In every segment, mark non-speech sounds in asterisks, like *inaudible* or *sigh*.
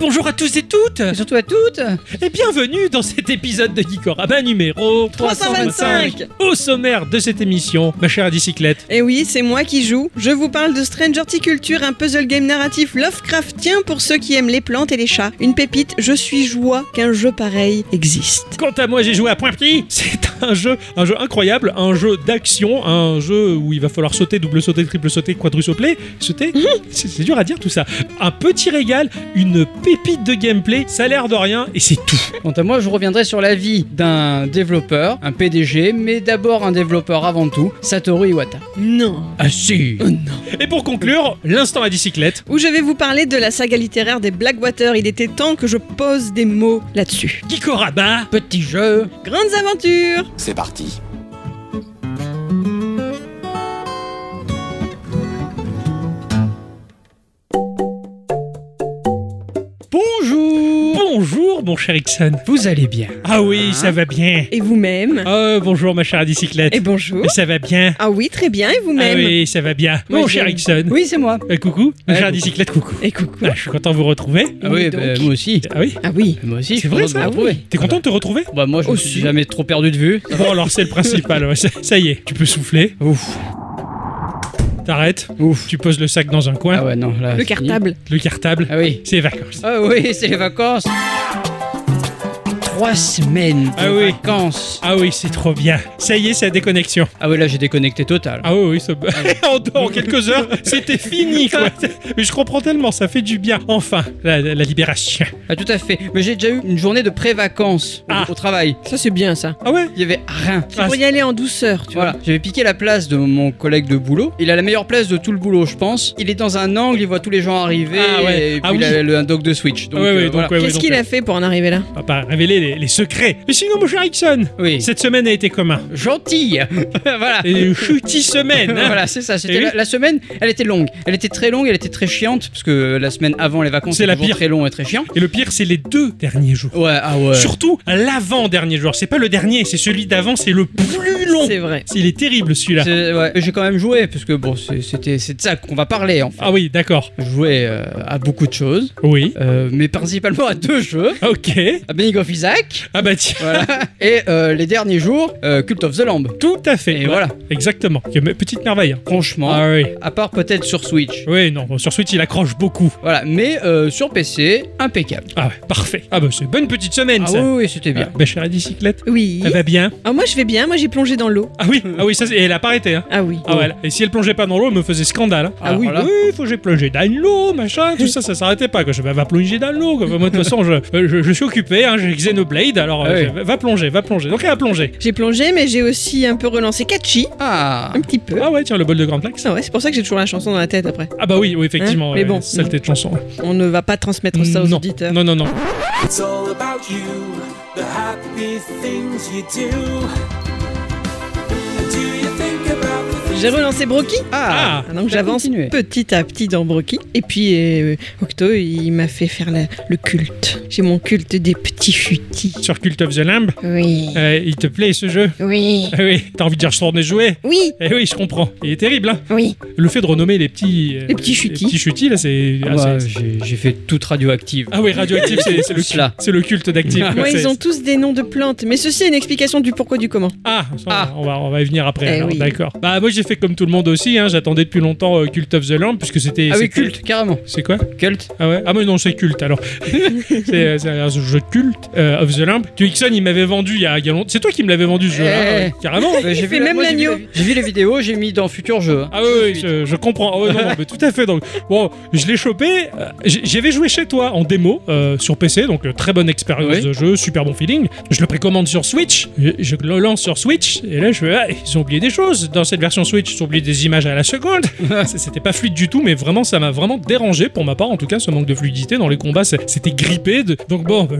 Bonjour à tous et toutes Et surtout à toutes Et bienvenue dans cet épisode de Geekorama numéro 325. Au sommaire de cette émission, ma chère bicyclette. Et oui, c'est moi qui joue. Je vous parle de Stranger Culture, un puzzle game narratif Lovecraftien pour ceux qui aiment les plantes et les chats. Une pépite, je suis joie qu'un jeu pareil existe. Quant à moi, j'ai joué à Point Petit. *laughs* C'est un jeu, un jeu incroyable, un jeu d'action, un jeu où il va falloir sauter, double sauter, triple sauter, quadrusauter, sauter. C'est c'est dur à dire tout ça. Un petit régal, une pépite de gameplay, ça a l'air de rien et c'est tout. Quant à moi, je reviendrai sur la vie d'un développeur, un PDG, mais d'abord un développeur avant tout, Satoru Iwata. Non. Ah si. Oh non. Et pour conclure, l'instant à bicyclette. Où je vais vous parler de la saga littéraire des Blackwater. Il était temps que je pose des mots là-dessus. Geekorama. Petit jeu Grandes aventures C'est parti. Bonjour Bonjour, mon cher Ixon. Vous allez bien Ah oui, ça va bien. Et vous-même Oh, bonjour, ma chère bicyclette. Et bonjour Ça va bien. Ah oui, très bien, et Ah vous-même oui, ça va bien. Moi, Mon cher j'aime. Ixon. Oui, c'est moi Euh, coucou, ma chère coucou. bicyclette, coucou. Et coucou Ah, je suis content de vous retrouver. Ah Oui, donc. bah, moi aussi. Ah oui Ah oui Moi aussi, C'est je suis vrai, content de ça me retrouver. T'es content de te retrouver Bah moi, je me Aussi. suis jamais trop perdu de vue. Bon, alors c'est le principal. ouais, ça, ça y est, tu peux souffler. Ouf, T'arrêtes. ouf. Tu poses le sac dans un coin. Ah ouais, non, là... Le fini. cartable Le cartable. Ah oui. C'est les vacances. Ah oui, c'est les vacances Trois semaines de Ah oui. vacances Ah oui, c'est trop bien. Ça y est, c'est la déconnexion. Ah oui, là, j'ai déconnecté total. Ah oui, oui, ça... en, *laughs* en quelques heures, c'était fini, quoi. *laughs* Mais je comprends tellement, ça fait du bien. Enfin, la, la libération. Ah tout à fait. Mais j'ai déjà eu une journée de pré-vacances au- Ah. au travail. Ça c'est bien ça. Ah ouais? Il y avait rien. Ah, Pour y aller en douceur, tu Voilà, j'avais piqué la place de mon collègue de boulot. Il a la meilleure place de tout le boulot, je pense. Il est dans un angle, il voit tous les gens arriver. Ah ouais. Et puis Ah il oui. a le, un dock de Switch. Donc, Ouais, ouais, euh, donc, voilà. ouais, ouais, Qu'est-ce donc, qu'il euh, a fait pour en arriver là? Pas révéler les, les secrets. Mais sinon, mon cher Ixon, Oui. cette semaine a été comment Gentille *laughs* Voilà. Une chutie semaine, hein voilà, c'est ça. C'était Et oui. la, la semaine, elle était longue. Elle était très longue, elle était très chiante, parce que la semaine avant les vacances, C'est la toujours pire. très long et très chiant. Et le pire, c'est les deux derniers jours. Ouais, ah ouais. Surtout l'avant-dernier jour. C'est pas le dernier, c'est celui d'avant, c'est le plus long. C'est vrai. Il est terrible celui-là. C'est- ouais. J'ai quand même joué, parce que bon, c'est- c'était c'est de ça qu'on va parler en fait. Ah oui, d'accord. Je jouais euh, à beaucoup de choses, Oui. euh, mais principalement à deux jeux. Ok. À Binding of Isaac, Ah bah tiens. voilà. et euh, les derniers jours, euh, Cult of the Lamb. Tout à fait. Et Ouais, voilà. Exactement. Petite merveille. hein. Franchement, Ah oui. à part peut-être sur Switch. Oui, non, bon, sur Switch, il accroche beaucoup. Voilà, mais euh, sur PC, impeccable. Ah ouais, parfait. Ah bah c'est une bonne petite semaine, Ah ça. oui, oui, c'était bien. Ah, ma chère bicyclette, Oui. elle va bien Ah moi je vais bien, moi j'ai plongé dans l'eau. Ah oui, ah oui, ça c'est- et elle a pas arrêté, hein. Ah oui. Ah ouais, et si elle plongeait pas dans l'eau, elle me faisait scandale. hein. Ah oui, Alors là, oui, faut que j'ai plongé dans l'eau, machin, tout ça, ça s'arrêtait pas. Quoi. Je vais va plonger dans l'eau. quoi. Moi, de toute façon, je, euh, je, je suis occupé, hein, j'ai Xenoblade, alors Ah euh, oui. va plonger, va plonger. Donc elle a plongé. J'ai plongé mais j'ai aussi un peu relancé Catchy, Ah, un petit peu. Ah ouais, tiens, le bol de Grand Lax. Ah ouais, c'est pour ça que j'ai toujours la chanson dans la tête après. Ah bah oui, oui, effectivement. Hein Mais ouais, bon, Saleté de chanson. On ne va pas transmettre ça aux non. auditeurs. non, non, non. It's all about you, the happy things you do. Do you J'ai relancé Brocky. Ah, Ah, donc j'avance petit à petit dans Brocky. Et puis euh, Octo, il m'a fait faire la- le culte. J'ai mon culte des petits futis. sur Cult of the Lamb, Oui. euh, il te plaît ce jeu Oui. Ah oui, t'as envie de dire je tourne jouer Oui. Eh oui, je comprends. Il est terrible, hein. Oui. Le fait de renommer les petits. euh, Les petits chutis. Les petits chutis, là, c'est. Ah ah, bah, j'ai fait toute radioactive. Ah oui, radioactif, c'est le, Cela. c'est le culte d'actif. Moi, c'est- ils ont tous des noms de plantes. Mais ceci est une explication du pourquoi du comment. Ah, ça, Ah. On, va, on va y venir après. Eh oui. D'accord. Bah, moi, j'ai fait comme tout le monde aussi. Hein, J'attendais depuis longtemps euh, Cult of the Lamb, puisque c'était. Ah oui, culte, carrément. C'est quoi? Culte. Ah ouais? Ah, mais non, c'est culte alors. *laughs* c'est euh, c'est un jeu de culte euh, of the Lamb. Tu Ixon, il m'avait vendu il y a, il y a longtemps. C'est toi qui me l'avais vendu ce jeu-là, Eh. ouais, carrément. J'ai fait la- même moi, j'ai vu l'agneau. la- J'ai vu les vidéos, j'ai mis dans futur jeu. hein. Ah oui, oui, je, je comprends. Ah ouais, non, non, mais tout à fait. Donc, bon, je l'ai chopé. euh, j- J'avais joué chez toi en démo euh, sur PC, donc euh, très bonne expérience Oui. de jeu, super bon feeling. Je le précommande sur Switch, je, je le lance sur Switch, et là je fais, ah, ils ont oublié des choses. Dans cette version Switch, ont oublié des images à la seconde. *laughs* C'était pas fluide du tout, mais vraiment, ça m'a vraiment dérangé pour ma part. En tout cas, ce manque de fluidité dans les combats, c'était grippé. Donc bon, bah,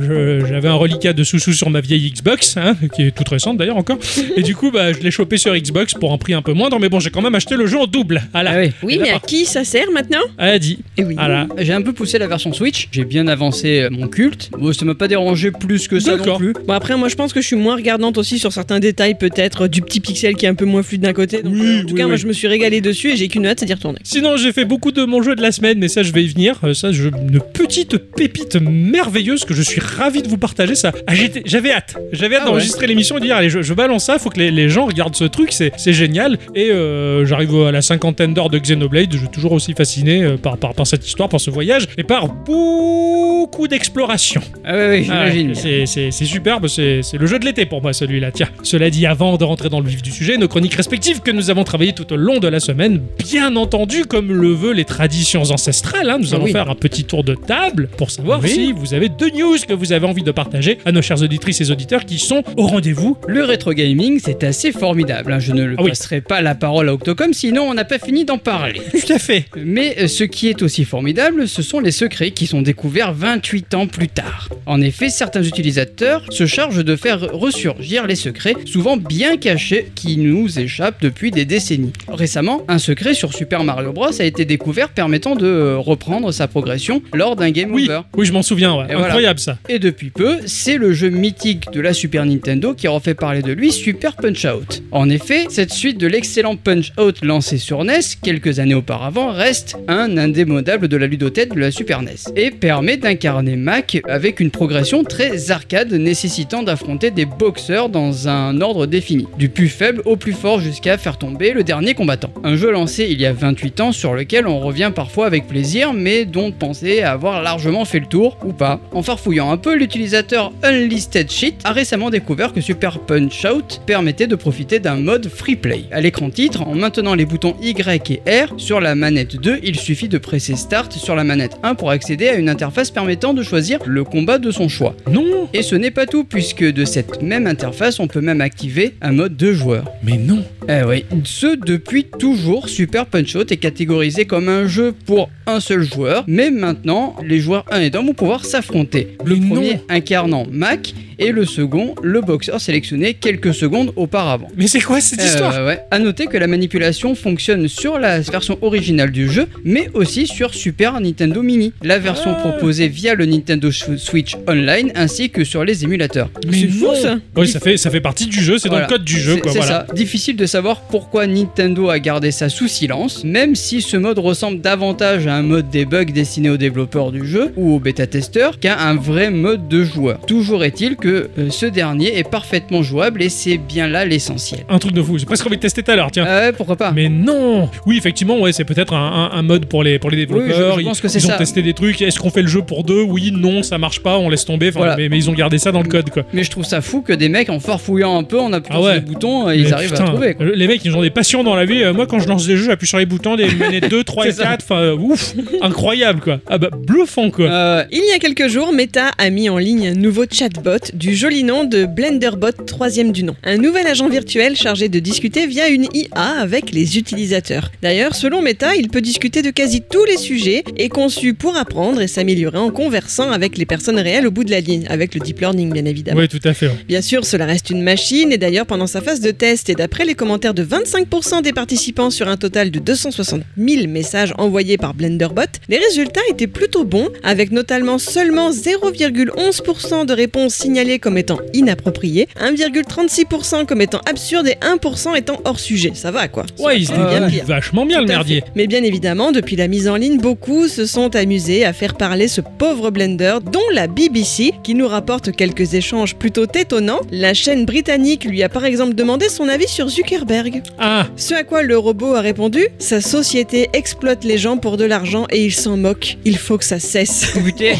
j'avais un reliquat de sous-sous sur ma vieille Xbox, hein, qui est toute récente d'ailleurs encore. Et du coup, bah, je l'ai chopé sur Xbox pour un prix un peu moindre, mais bon, j'ai quand même acheté le jeu en double. Voilà. Ah oui. Oui, Et là, mais à qui ça sert maintenant? Elle a dit. Eh oui. Voilà. J'ai un peu poussé la version Switch, j'ai bien avancé euh, mon culte. Bon, ça m'a pas dérangé plus que ça non D'accord. plus. Bon après moi je pense que je suis moins regardante aussi sur certains détails peut-être euh, du petit pixel qui est un peu moins fluide d'un côté. Donc, Oui, euh, tout oui, cas moi je me suis régalé dessus et j'ai qu'une hâte c'est d'y retourner. Sinon, j'ai fait beaucoup de mon jeu de la semaine, mais ça, je vais y venir. Euh, ça, je, une petite pépite merveilleuse que je suis ravi de vous partager. Ça, Ah, j'étais- j'avais hâte. J'avais hâte Ah ouais. d'enregistrer l'émission et de dire, allez, je, je balance ça. Faut que les, les gens regardent ce truc. C'est c'est génial. Et euh, j'arrive à la cinquantaine d'heures de Xenoblade. Je suis toujours aussi fasciné euh, par, par, par cette histoire, par ce voyage et par beaucoup d'exploration. Ah oui, oui, Ah ouais, j'imagine. bien. c'est- c'est c'est superbe, c'est c'est le jeu de l'été pour moi celui-là. Tiens, cela dit, avant de rentrer dans le vif du sujet, nos chroniques respectives que nous avons tout au long de la semaine, bien entendu, comme le veut les traditions ancestrales, hein, nous Ah allons oui. faire un petit tour de table pour savoir Oui. si vous avez deux news que vous avez envie de partager à nos chers auditrices et auditeurs qui sont au rendez-vous. Le rétro gaming, c'est assez formidable. hein. Je ne le Ah oui. passerai pas la parole à Octocom, sinon on n'a pas fini d'en parler. *laughs* Tout à fait. Mais euh, ce qui est aussi formidable, ce sont les secrets qui sont découverts 28 ans plus tard. En effet, certains utilisateurs se chargent de faire ressurgir les secrets, souvent bien cachés, qui nous échappent depuis des décennies. Récemment, un secret sur Super Mario Bros a été découvert permettant de euh, reprendre sa progression lors d'un game Oui, over. oui, je m'en souviens. ouais. Et voilà. Incroyable ça. Et depuis peu, c'est le jeu mythique de la Super Nintendo qui refait parler de lui, Super Punch-Out. En effet, cette suite de l'excellent Punch-Out lancé sur NES quelques années auparavant reste un indémodable de la ludothèque de la Super NES et permet d'incarner Mac avec une progression très arcade nécessitant d'affronter des boxeurs dans un ordre défini, du plus faible au plus fort jusqu'à faire tomber le dernier combattant. Un jeu lancé il y a 28 ans sur lequel on revient parfois avec plaisir mais dont on pensait avoir largement fait le tour ou pas. En farfouillant un peu, l'utilisateur Unlisted Sheet a récemment découvert que Super Punch Out permettait de profiter d'un mode free play. À l'écran titre, en maintenant les boutons Y et R sur la manette 2, il suffit de presser Start sur la manette 1 pour accéder à une interface permettant de choisir le combat de son choix. Non, Et ce n'est pas tout, puisque de cette même interface, on peut même activer un mode de joueur. mais non. Eh oui, ce depuis toujours, Super Punch Out est catégorisé comme un jeu pour un seul joueur, mais maintenant, les joueurs 1 et 2 vont pouvoir s'affronter. Le Mais premier non. incarnant Mac et le second, le boxeur sélectionné quelques secondes auparavant. Mais c'est quoi cette histoire? Euh, ouais. À noter que la manipulation fonctionne sur la version originale du jeu, mais aussi sur Super Nintendo Mini, la version Ah. proposée via le Nintendo Switch Online ainsi que sur les émulateurs. Mais C'est fou ça Oui, ça fait, ça fait partie du jeu, c'est Voilà. dans le code du jeu. C'est Quoi, c'est voilà. ça. Difficile de savoir pourquoi Nintendo a gardé ça sous silence, même si ce mode ressemble davantage à un mode debug destiné aux développeurs du jeu ou aux bêta-testeurs qu'à un vrai mode de joueur. Toujours est-il que euh, ce dernier est parfaitement jouable et c'est bien là l'essentiel. Un truc de fou. J'ai presque envie de tester tout à l'heure, tiens. Ouais, pourquoi pas Mais non Oui, effectivement, ouais, c'est peut-être un, un- un mode pour les, pour les développeurs. je pense ils, que c'est ils ont ça. testé des trucs. Est-ce qu'on fait le jeu pour deux Oui, non, ça marche pas, on laisse tomber. Enfin, Voilà. mais, mais ils ont gardé ça dans le code, quoi. Mais je trouve ça fou que des mecs en farfouillant un peu, en appuyant Ah ouais. sur les boutons, euh, ils arrivent putain, à trouver. quoi. Les mecs, ils ont des passions dans la vie. Euh, moi, quand je lance des jeux, j'appuie sur les boutons, des manettes 2, 3 et C'est ça. 4. Enfin, euh, ouf Incroyable, quoi. Ah bah, bluffant, quoi. Euh, Il y a quelques jours, Meta a mis en ligne un nouveau chatbot du joli nom de Blenderbot, troisième du nom. Un nouvel agent virtuel chargé de discuter via une IA avec les utilisateurs. D'ailleurs, selon Meta, il peut discuter de quasi tous les sujets et conçu pour apprendre et s'améliorer en conversant avec les personnes réelles au bout de la ligne, avec le deep learning bien évidemment. Oui, tout à fait. Bien sûr, cela reste une machine et d'ailleurs pendant sa phase de test et d'après les commentaires de 25% des participants sur un total de 260 000 messages envoyés par Blenderbot, les résultats étaient plutôt bons avec notamment seulement 0,11% de réponses signalées comme étant inappropriées, 1,36% comme étant absurdes et 1% étant hors sujet. Ça va quoi Ouais, il se C'est bien pire. vachement bien, le Tout merdier. fait. Mais bien évidemment, depuis la mise en ligne, beaucoup se sont amusés à faire parler ce pauvre Blender, dont la BBC, qui nous rapporte quelques échanges plutôt étonnants. La chaîne britannique lui a par exemple demandé son avis sur Zuckerberg. Ah, Ce à quoi le robot a répondu Sa société exploite les gens pour de l'argent et il s'en moque. Il faut que ça cesse. putain.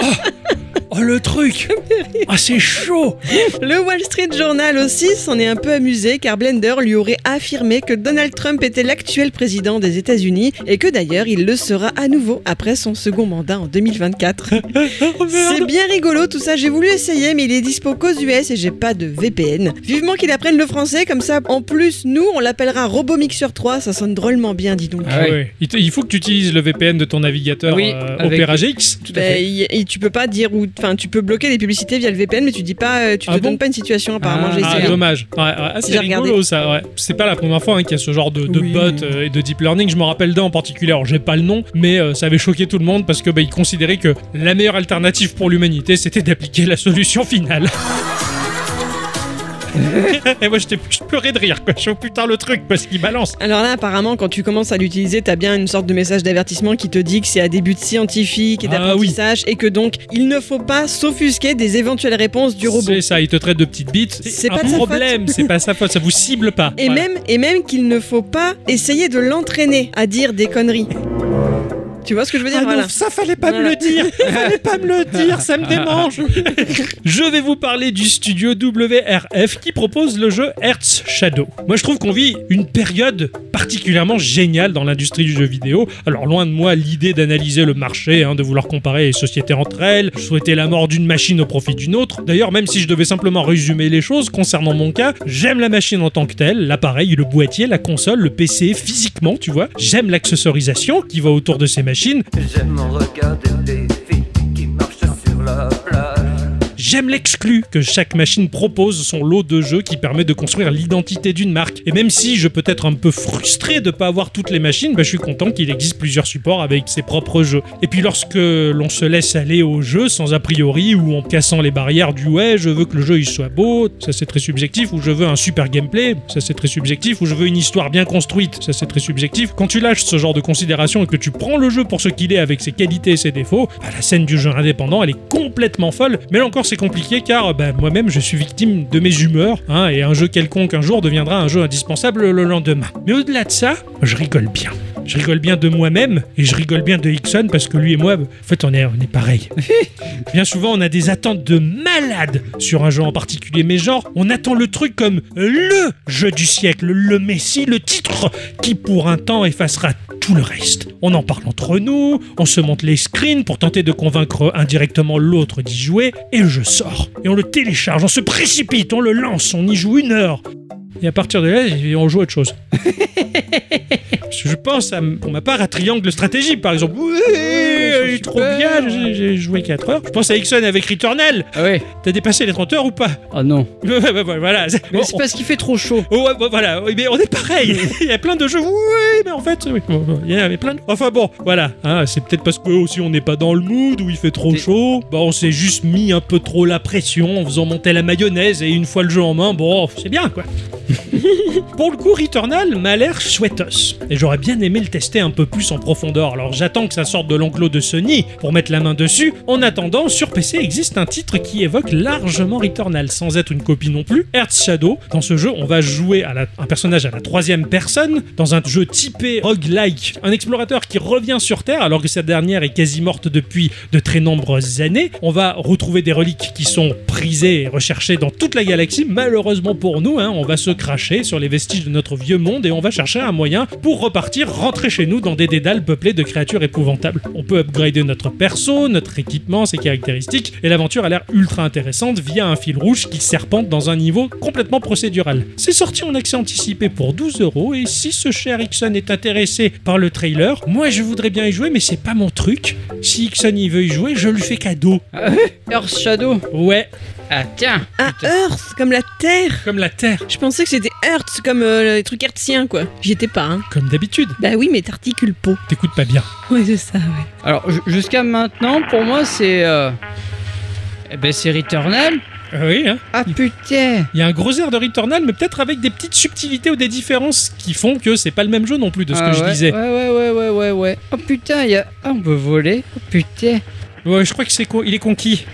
*laughs* Oh le truc Ah c'est chaud Le Wall Street Journal aussi s'en est un peu amusé car Blender lui aurait affirmé que Donald Trump était l'actuel président des États-Unis et que d'ailleurs il le sera à nouveau après son second mandat en 2024. *laughs* Oh C'est bien rigolo tout ça, j'ai voulu essayer mais il est dispo qu'aux US et j'ai pas de VPN. Vivement qu'il apprenne le français comme ça en plus nous on l'appellera Robo Mixer 3, ça sonne drôlement bien dis donc. Ah ouais. Il, faut que tu utilises le VPN de ton navigateur Oui, euh, avec- Opera GX. Tout à Bah, fait. y- y- tu peux pas dire où, enfin tu peux bloquer les publicités via le VPN mais tu dis pas, euh, tu Ah te bon donnes pas une situation apparemment Ah, j'ai Ah, essayé. dommage. Ouais, ouais. Ah, c'est rigolo regardé. ça. Ouais. C'est pas la première fois hein, qu'il y a ce genre de, de Oui. bot euh, et de deep learning. Je me rappelle d'un en particulier. Alors j'ai pas le nom, mais euh, ça avait choqué tout le monde parce que bah, ils considéraient que la meilleure alternative pour l'humanité, c'était d'appliquer la solution finale. *laughs* et moi j'étais je pleurais de rire quoi. Je suis oh, putain le truc parce qu'il balance. Alors là, apparemment, quand tu commences à l'utiliser, t'as bien une sorte de message d'avertissement qui te dit que c'est à des buts scientifiques et Ah d'apprentissage et que donc il ne faut pas s'offusquer des éventuelles réponses du robot. C'est ça, il te traite de petites bites. C'est un pas sa problème, c'est pas sa faute, ça vous cible pas. Et Voilà. même, et même qu'il ne faut pas essayer de l'entraîner à dire des conneries. Tu vois ce que je veux dire Ah Voilà. non, ça fallait pas me le dire, *laughs* fallait pas me le dire, ça me démange. je vais vous parler du studio WRF qui propose le jeu Earth's Shadow. Moi, je trouve qu'on vit une période particulièrement géniale dans l'industrie du jeu vidéo. Alors, loin de moi l'idée d'analyser le marché, hein, de vouloir comparer les sociétés entre elles, souhaiter la mort d'une machine au profit d'une autre. D'ailleurs, même si je devais simplement résumer les choses concernant mon cas, j'aime la machine en tant que telle, l'appareil, le boîtier, la console, le PC physiquement, tu vois. J'aime l'accessorisation qui va autour de ces machines. J'aime regarder J'aime l'exclu que chaque machine propose son lot de jeux qui permet de construire l'identité d'une marque. Et même si je peux être un peu frustré de pas avoir toutes les machines, bah, je suis content qu'il existe plusieurs supports avec ses propres jeux. Et puis lorsque l'on se laisse aller au jeu sans a priori ou en cassant les barrières du ouais, je veux que le jeu il soit beau, ça c'est très subjectif, ou je veux un super gameplay, ça c'est très subjectif, ou je veux une histoire bien construite, ça c'est très subjectif. Quand tu lâches ce genre de considération et que tu prends le jeu pour ce qu'il est avec ses qualités et ses défauts, bah, la scène du jeu indépendant elle est complètement folle. Mais là encore c'est compliqué car bah, moi-même je suis victime de mes humeurs hein, et un jeu quelconque un jour deviendra un jeu indispensable le lendemain. Mais au-delà de ça, je rigole bien. Je rigole bien de moi-même et je rigole bien de Hickson parce que lui et moi, en fait, on est, on est pareil. *laughs* Bien souvent, on a des attentes de malade sur un jeu en particulier, mais genre, on attend le truc comme le jeu du siècle, le Messi, le titre qui pour un temps effacera tout le reste. On en parle entre nous, on se monte les screens pour tenter de convaincre indirectement l'autre d'y jouer, et le jeu sort. Et on le télécharge, on se précipite, on le lance, on y joue une heure. Et à partir de là, on joue à autre chose. *laughs* Parce que je pense, à, pour ma part, à Triangle Stratégie, par exemple. Oui, est trop bien, j'ai- joué 4 heures. Je pense à Ixon avec Returnal. Ah ouais. T'as dépassé les 30 heures ou pas? Ah non. *laughs* Voilà. Mais c'est parce qu'il fait trop chaud. Oh, ouais, voilà, mais on est pareil. *laughs* Il y a plein de jeux, oui, mais en fait, oui, il y en avait plein. de- Enfin bon, voilà. hein, c'est peut-être parce que aussi on n'est pas dans le mood où il fait trop chaud. Bah, on s'est juste mis un peu trop la pression en faisant monter la mayonnaise et une fois le jeu en main, bon, c'est bien quoi. *laughs* Pour le coup, Returnal m'a l'air chouettos. Et j'aurais bien aimé le tester un peu plus en profondeur. Alors j'attends que ça sorte de l'enclos de Sony pour mettre la main dessus. En attendant, sur PC existe un titre qui évoque largement Returnal, sans être une copie non plus. Earth Shadow. Dans ce jeu, on va jouer à un personnage à la troisième personne, dans un jeu typé roguelike. Un explorateur qui revient sur Terre alors que sa dernière est quasi morte depuis de très nombreuses années. On va retrouver des reliques qui sont prisées et recherchées dans toute la galaxie. Malheureusement pour nous, hein, on va se cracher sur les vestiges de notre vieux monde et on va chercher un moyen pour repartir, rentrer chez nous dans des dédales peuplés de créatures épouvantables. On peut upgrader notre perso, notre équipement, ses caractéristiques, et l'aventure a l'air ultra intéressante via un fil rouge qui serpente dans un niveau complètement procédural. C'est sorti en accès anticipé pour 12 euros et si ce cher Ixon est intéressé par le trailer, moi je voudrais bien y jouer mais c'est pas mon truc. Si Ixon y veut y jouer, je lui fais cadeau. *laughs* Earth Shadow. Ouais, Ah tiens. Ah, Earth, comme la Terre comme la Terre, Je pensais que c'était Earth, comme euh, les trucs hertziens, quoi. J'y étais pas, hein. comme d'habitude. Bah oui, mais t'articules pas. T'écoutes pas bien. Ouais, c'est ça, ouais. Alors ju- jusqu'à maintenant, pour moi, c'est. euh, Eh ben c'est Returnal. Ah oui, hein Ah putain. Il y a un gros air de Returnal, mais peut-être avec des petites subtilités ou des différences qui font que c'est pas le même jeu non plus de ce Ah que je ouais, disais. Ouais, ouais, ouais, ouais, ouais, ouais. Oh putain, il y a. Ah, on peut voler. Oh putain. Ouais, je crois que c'est il est conquis.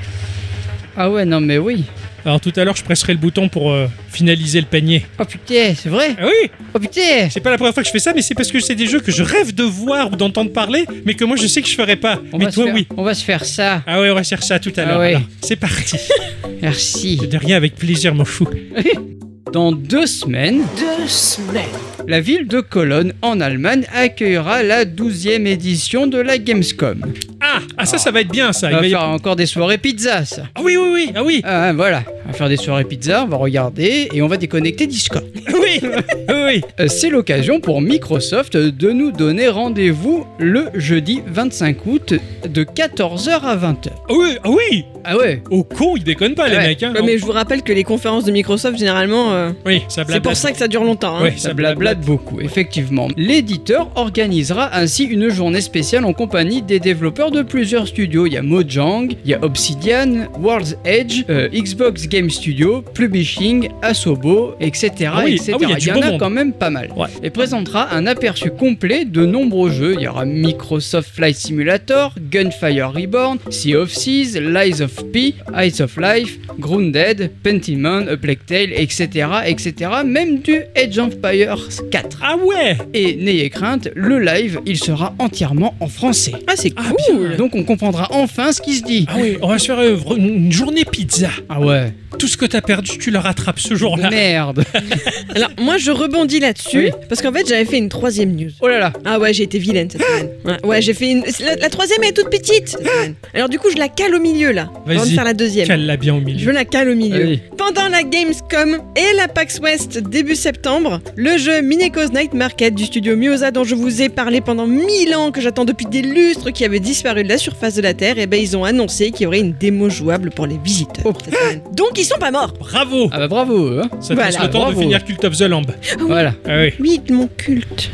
Ah ouais, non mais oui. Alors tout à l'heure, je presserai le bouton pour euh, finaliser le panier. Oh putain, c'est vrai Ah oui Oh putain C'est pas la première fois que je fais ça, mais c'est parce que c'est des jeux que je rêve de voir ou d'entendre parler, mais que moi je sais que je ferai pas. on mais va se toi, faire- oui. On va se faire ça. Ah ouais, on va faire ça tout à Ah l'heure. ouais. Alors, C'est parti. *laughs* Merci. De rien, avec plaisir, mon fou. *laughs* Dans deux semaines, Deux semaines. la ville de Cologne, en Allemagne, accueillera la 12e édition de la Gamescom. Ah, ah ça, ça va être bien, ça. On Il va y- faire encore des soirées pizza, ça. Ah oui, oui, oui. Ah oui. Ah, voilà, on va faire des soirées pizza, on va regarder et on va déconnecter Discord. *laughs* Oui. Oui, oui. Euh, C'est l'occasion pour Microsoft de nous donner rendez-vous le jeudi 25 août de 14h à 20h. Ah oui. Ah oui. Ah ouais Au con, ils déconnent pas, les Ouais. mecs. Hein. Ouais, mais je vous rappelle que les conférences de Microsoft, généralement, euh, Oui, ça c'est pour ça que ça dure longtemps. hein. Ouais, Ça blablate beaucoup, effectivement. L'éditeur organisera ainsi une journée spéciale en compagnie des développeurs de plusieurs studios. Il y a Mojang, il y a Obsidian, World's Edge, euh, Xbox Game Studio, Publishing, Asobo, etc. Ah oui, etc. ah oui, il y a du en a monde. quand même pas mal. Ouais. Et présentera un aperçu complet de nombreux jeux. Il y aura Microsoft Flight Simulator, Gunfire Reborn, Sea of Seas, Lies of P, Ice of Life, Grounded, Pentiment, A Plague Tale, etc., etc. Même du Age of Empires 4. Ah ouais. Et n'ayez crainte, le live, il sera entièrement en français. Ah, c'est Ah, cool. bien. Donc on comprendra enfin ce qui se dit. Ah oui, on va se faire une journée pizza. Ah ouais. Tout ce que t'as perdu, tu le rattrapes ce jour-là. Merde. *laughs* Alors, moi, je rebondis là-dessus, parce qu'en fait, j'avais fait une troisième news. Oh là là. Ah ouais, j'ai été vilaine cette semaine. Ouais, ouais, j'ai fait une. La, la troisième elle est toute petite cette semaine. Alors du coup, je la cale au milieu là. Avant de Vas-y, faire la deuxième. Cale-la bien au Je milieu. la cale au milieu. Allez. Pendant la Gamescom et la PAX West début septembre, le jeu Mineko's Night Market du studio Mioza dont je vous ai parlé pendant mille ans, que j'attends depuis des lustres, qui avait disparu de la surface de la Terre, et ben ils ont annoncé qu'il y aurait une démo jouable pour les visiteurs. Oh. cette semaine. Donc ils sont pas morts. Bravo. Ah bah bravo. Hein. Ça te Voilà, laisse le temps bravo. de finir Cult of the Lamb. Voilà. Ah oui, Oui, mon culte.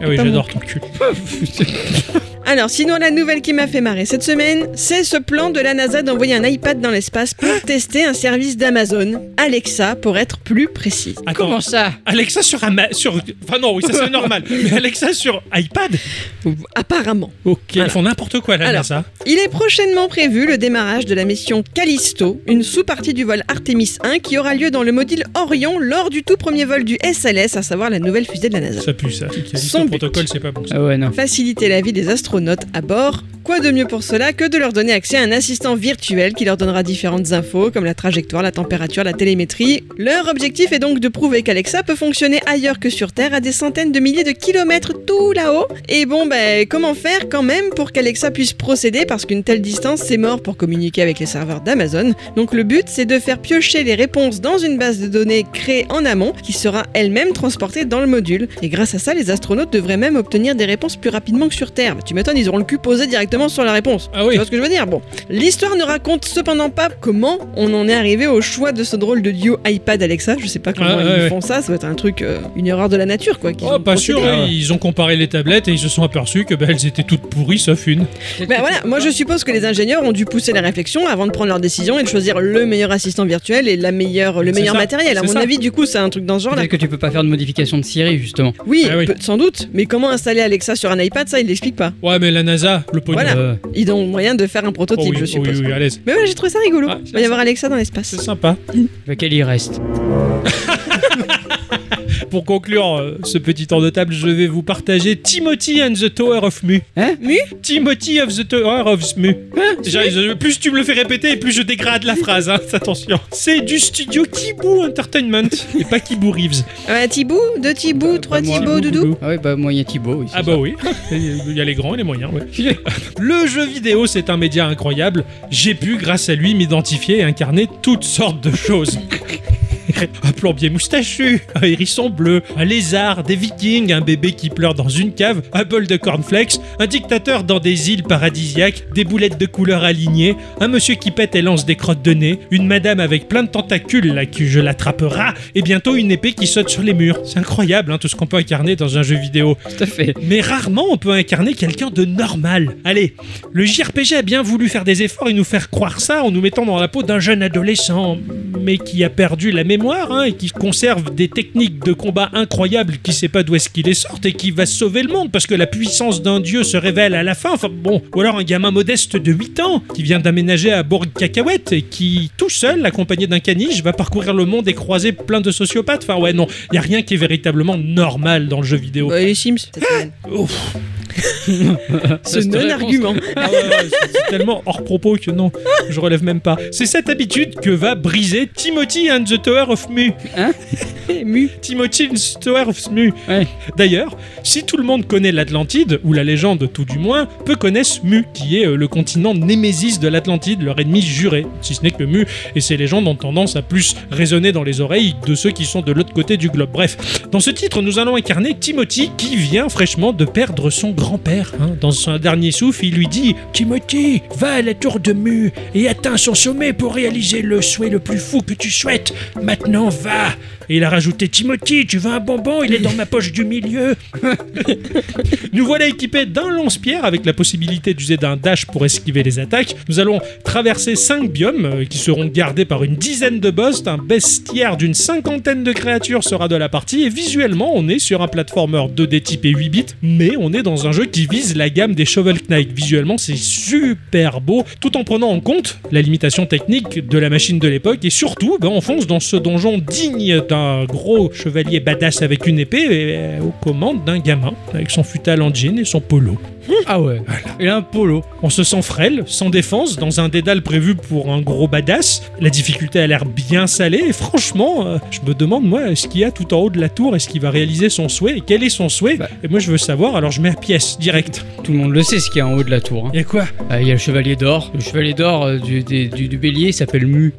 ah oui Pas j'adore ton cul. *laughs* Alors, sinon, la nouvelle qui m'a fait marrer cette semaine, c'est ce plan de la NASA d'envoyer un iPad dans l'espace pour tester un service d'Amazon, Alexa, pour être plus précis. Attends, Comment ça Alexa sur Ama- sur enfin non oui ça c'est normal *laughs* mais Alexa sur iPad Apparemment. ok Voilà. ils font n'importe quoi là Alors. NASA Il est prochainement prévu le démarrage de la mission Callisto, une sous-partie du vol Artemis 1 qui aura lieu dans le module Orion lors du tout premier vol du SLS, à savoir la nouvelle fusée de la NASA. ça pue ça Son but. protocole c'est pas bon ça. Ah ouais non. Faciliter la vie des à bord. Quoi de mieux pour cela que de leur donner accès à un assistant virtuel qui leur donnera différentes infos comme la trajectoire, la température, la télémétrie. Leur objectif est donc de prouver qu'Alexa peut fonctionner ailleurs que sur Terre à des centaines de milliers de kilomètres tout là-haut. Et bon, ben comment faire quand même pour qu'Alexa puisse procéder? Parce qu'une telle distance c'est mort pour communiquer avec les serveurs d'Amazon. Donc le but c'est de faire piocher les réponses dans une base de données créée en amont qui sera elle-même transportée dans le module. Et grâce à ça, les astronautes devraient même obtenir des réponses plus rapidement que sur Terre. Bah, tu m'étonnes, ils auront le cul posé directement sur la réponse. ah oui Tu vois ce que je veux dire? Bon, l'histoire ne raconte cependant pas comment on en est arrivé au choix de ce drôle de duo iPad Alexa. Je sais pas comment Ah, ils ouais, ouais. font ça. Ça va être un truc, euh, une erreur de la nature, quoi. Oh, pas procédé. sûr, ouais. ils ont comparé les tablettes et ils se sont aperçus que bah, elles étaient toutes pourries sauf une. Ben voilà, moi je suppose que les ingénieurs ont dû pousser la réflexion avant de prendre leur décision et de choisir le meilleur assistant virtuel et la meilleure, le meilleur ça, matériel. À mon ça. avis, du coup, c'est un truc dans ce genre-là. Peut-être que tu peux pas faire de modification de Siri justement. Oui, Ah oui. sans doute. Mais comment installer Alexa sur un iPad, ça, il l'explique pas. Ouais, mais la NASA, le pognon. Voilà. Euh, Ils ont moyen de faire un Oh prototype, oui, je oh suppose. oui, oui, à l'aise. Mais voilà, j'ai trouvé ça rigolo. Ah, il va y avoir Alexa dans l'espace. C'est sympa. lequel il reste? *laughs* Pour conclure euh, ce petit tour de table, je vais vous partager Timothy and the Tower of Mu. Hein Mu Timothy of the Tower of Mu. J'arrive- plus tu me le fais répéter, et plus je dégrade la phrase. hein, attention. C'est du studio Kibu Entertainment et pas Kibu Reeves. Euh, Thibaut, deux Thibaut, trois Bah, moi, Thibaut, Doudou. Ah ouais bah moyen Thibaut. oui, c'est Ah ça. bah oui, il y a les grands et les moyens. ouais. *laughs* Le jeu vidéo, c'est un média incroyable. J'ai pu, grâce à lui, m'identifier et incarner toutes sortes de choses. Un plombier moustachu, un hérisson bleu, un lézard, des vikings, un bébé qui pleure dans une cave, un bol de cornflakes, un dictateur dans des îles paradisiaques, des boulettes de couleurs alignées, un monsieur qui pète et lance des crottes de nez, une madame avec plein de tentacules là que je l'attrapera, et bientôt une épée qui saute sur les murs. C'est incroyable hein, tout ce qu'on peut incarner dans un jeu vidéo. Tout à fait. Mais rarement on peut incarner quelqu'un de normal. Allez, le JRPG a bien voulu faire des efforts et nous faire croire ça en nous mettant dans la peau d'un jeune adolescent, mais qui a perdu la mémoire mémoire hein, et qui conserve des techniques de combat incroyables, qui sait pas d'où est-ce qu'il les sortent et qui va sauver le monde parce que la puissance d'un dieu se révèle à la fin. Enfin bon, ou alors un gamin modeste de 8 ans qui vient d'aménager à Bourg Cacahuète et qui, tout seul, accompagné d'un caniche, va parcourir le monde et croiser plein de sociopathes. Enfin ouais, non, il y a rien qui est véritablement normal dans le jeu vidéo. Bah, les Sims. *laughs* Ouf. *laughs* Ce non-argument. Ah ouais, ouais, c'est c'est tellement hors propos que non, je relève même pas. C'est cette habitude que va briser Timothy and the Tower of Mu. *laughs* Mu. Timothy and the Tower of Mu. Ouais. D'ailleurs, si tout le monde connaît l'Atlantide, ou la légende tout du moins, peu connaissent Mu, qui est euh, le continent némésis de l'Atlantide, leur ennemi juré. Si ce n'est que Mu et ses légendes ont tendance à plus résonner dans les oreilles de ceux qui sont de l'autre côté du globe. Bref, dans ce titre, nous allons incarner Timothy qui vient fraîchement de perdre son grand-père. hein. Dans son dernier souffle, il lui dit Timothy, va à la tour de Mu et atteins son sommet pour réaliser le souhait le plus fou que tu souhaites. Va Et il a rajouté Timothy, tu veux un bonbon? Il est dans ma poche du milieu. *laughs* Nous voilà équipés d'un lance-pierre avec la possibilité d'user d'un dash pour esquiver les attaques. Nous allons traverser 5 biomes euh, qui seront gardés par une dizaine de boss. Un bestiaire d'une cinquantaine de créatures sera de la partie. Et visuellement, on est sur un platformer 2D typé 8 bits, mais on est dans un jeu qui vise la gamme des Shovel Knight. Visuellement, c'est super beau, tout en prenant en compte la limitation technique de la machine de l'époque. Et surtout, ben, on fonce dans ce donjon digne d'un gros chevalier badass avec une épée et, euh, aux commandes d'un gamin avec son futal en jean et son polo. Ah ouais. A un polo. On se sent frêle, sans défense, dans un dédale prévu pour un gros badass. La difficulté a l'air bien salée et franchement, euh, je me demande moi, ce qu'il y a tout en haut de la tour Est-ce qu'il va réaliser son souhait Et quel est son souhait Bah. Et moi je veux savoir, alors je mets à pièce, direct. Tout le monde le sait ce qu'il y a en haut de la tour. hein. Il y a quoi? Ah, Il y a le chevalier d'or. Le chevalier d'or euh, du, du, du bélier il s'appelle Mu.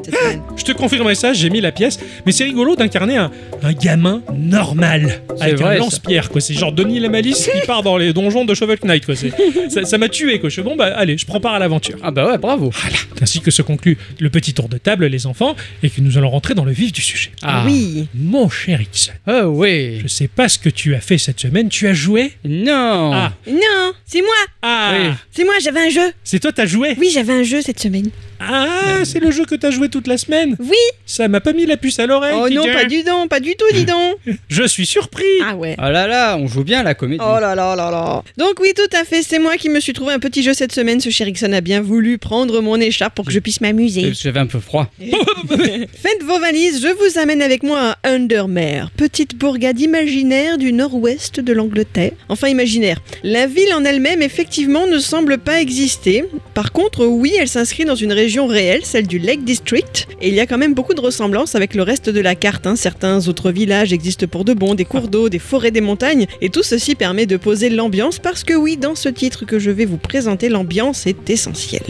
Je te confirmerai ça, j'ai mis la pièce, mais c'est rigolo d'incarner un, un gamin normal avec vrai, un lance-pierre quoi. C'est genre Denis la malice qui part dans les donjons de Shovel Knight quoi. C'est- Ça ça m'a tué quoi. Je fais bon bah allez, je prends part à l'aventure. Ah bah ouais, bravo. Voilà, ainsi que se conclut le petit tour de table les enfants et que nous allons rentrer dans le vif du sujet. Ah Oui. Mon cher Ixon, Ah ouais. je sais pas ce que tu as fait cette semaine. Tu as joué? Non. Ah, Non, c'est moi. ah, Oui. C'est moi, j'avais un jeu. c'est toi t'as joué? Oui, j'avais un jeu cette semaine. Ah, c'est le jeu que t'as joué toute la semaine. Oui. Ça m'a pas mis la puce à l'oreille. Oh non, pas du tout, pas du tout, dis donc. *laughs* Je suis surpris. Ah ouais. Ah là là, on joue bien la comédie. Oh là là là là. Donc oui, tout à fait, c'est moi qui me suis trouvé un petit jeu cette semaine. Ce cher Ixon a bien voulu prendre mon écharpe pour que je puisse m'amuser. Que J'avais un peu froid. *laughs* Faites vos valises, je vous amène avec moi à Undermere, petite bourgade imaginaire du nord-ouest de l'Angleterre. Enfin imaginaire. La ville en elle-même, effectivement, ne semble pas exister. Par contre, oui, elle s'inscrit dans une région réelle, celle du Lake District. Et il y a quand même beaucoup de ressemblances avec le reste de la carte. hein. Certains autres villages existent pour de bon, des cours d'eau, des forêts, des montagnes. Et tout ceci permet de poser l'ambiance parce que oui, dans ce titre que je vais vous présenter, l'ambiance est essentielle.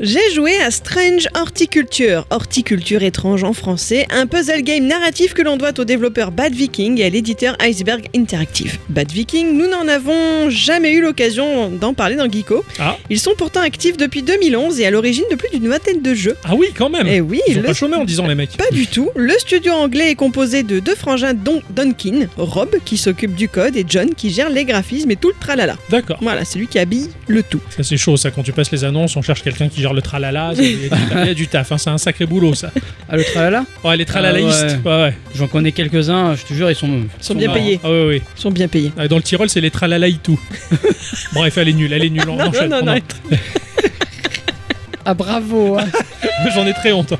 J'ai joué à Strange Horticulture, horticulture étrange en français, un puzzle game narratif que l'on doit au développeur Bad Viking et à l'éditeur Iceberg Interactive. Bad Viking, nous n'en avons jamais eu l'occasion d'en parler dans Geeko. Ah. Ils sont pourtant actifs depuis 2011 et à l'origine de plus d'une vingtaine de jeux. Ah oui, quand même. Et oui, Ils ont le pas chômé en disant les mecs. pas du tout. Le studio anglais est composé de deux frangins dont Duncan, Rob qui s'occupe du code et John qui gère les graphismes et tout le tralala. D'accord. Voilà, c'est lui qui habille le tout. Ça c'est chaud ça quand tu passes les annonces, on cherche quelqu'un qui gère le tralala, il y a du taf, hein, c'est un sacré boulot ça. Ah le tralala Ouais, les tralalaïstes, Ah ouais ouais. J'en connais quelques-uns, je te jure, ils sont. Ils sont bien payés. Ah ouais ouais. Ils sont bien payés. Ah, Dans le Tyrol, c'est les tralalaïtou. *laughs* Bref, elle est nulle, elle est nulle. on Non, enchaîne, non, on non, en- *laughs* Ah bravo. hein. *laughs* J'en ai très honte.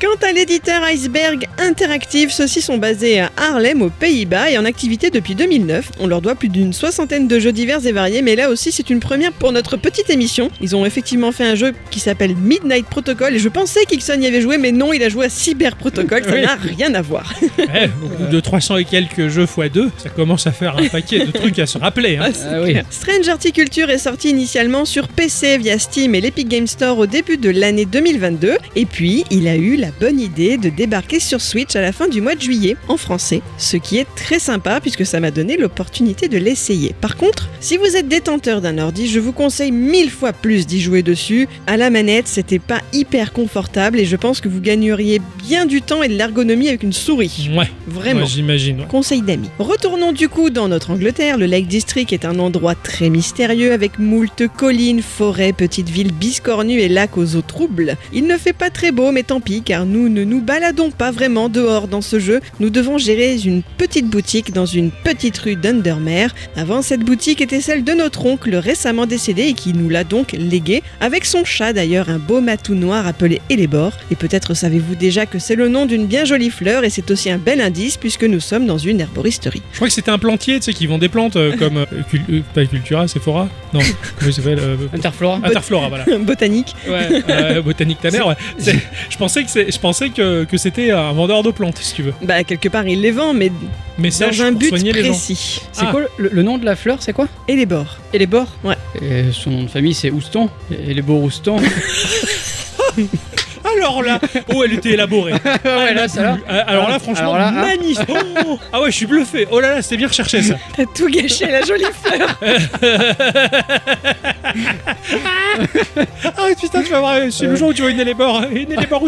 Quant à l'éditeur Iceberg Interactive, ceux-ci sont basés à Haarlem, aux Pays-Bas, et en activité depuis 2009. On leur doit plus d'une soixantaine de jeux divers et variés, mais là aussi c'est une première pour notre petite émission. Ils ont effectivement fait un jeu qui s'appelle Midnight Protocol, et je pensais qu'Ixon y avait joué, mais non, il a joué à Cyber Protocol, ça Oui. n'a rien à voir. Ouais, *laughs* au bout de 300 et quelques jeux x 2, ça commence à faire un paquet de trucs à se rappeler. hein. Ah oui. Strange Horticulture est sorti initialement sur PC via Steam et l'Epic Game Store au début de l'année 2022, et puis il a eu la bonne idée de débarquer sur Switch à la fin du mois de juillet, en français, ce qui est très sympa puisque ça m'a donné l'opportunité de l'essayer. Par contre, si vous êtes détenteur d'un ordi, je vous conseille mille fois plus d'y jouer dessus. À la manette, c'était pas hyper confortable et je pense que vous gagneriez bien du temps et de l'ergonomie avec une souris. Ouais, Vraiment. ouais, j'imagine. ouais. Conseil d'amis. Retournons du coup dans notre Angleterre. Le Lake District est un endroit très mystérieux avec moult collines, forêts, petites villes biscornues et lacs aux eaux troubles. Il ne fait pas très beau, mais tant pis, car nous ne nous baladons pas vraiment dehors dans ce jeu. Nous devons gérer une petite boutique dans une petite rue d'Undermere. Avant, cette boutique était celle de notre oncle récemment décédé et qui nous l'a donc légué, avec son chat d'ailleurs, un beau matou noir appelé Elébor. Et peut-être savez-vous déjà que c'est le nom d'une bien jolie fleur et c'est aussi un bel indice puisque nous sommes dans une herboristerie. Je crois que c'était un plantier, tu sais, qui vend des plantes euh, comme. euh, cul- euh, pas Cultura, Sephora? Non, *laughs* comment il s'appelle euh, Interflora. Interflora, voilà. *laughs* Botanique. Ouais, euh, botanique ta mère, *laughs* ouais. Je pensais que, c'est- je pensais que, que c'était un vendeur de plantes, si tu veux. Bah, quelque part, il les vend, mais Mais dans un but les précis. C'est Ah. quoi le, le nom de la fleur C'est quoi? Elébor. Et les bords? Ouais. Et son nom de famille c'est Houston. Et les beaux Houston. *laughs* Alors là, oh, elle était élaborée. *laughs* ouais, là, ça là. Euh, Alors là, franchement, Alors là, hein. magnifique. Oh, ah ouais, je suis bluffé. Oh là là, c'était bien recherché ça. *laughs* T'as tout gâché, la jolie fleur. *laughs* Ah putain, tu vas voir, c'est le jour où tu vois une élébore, une élébore.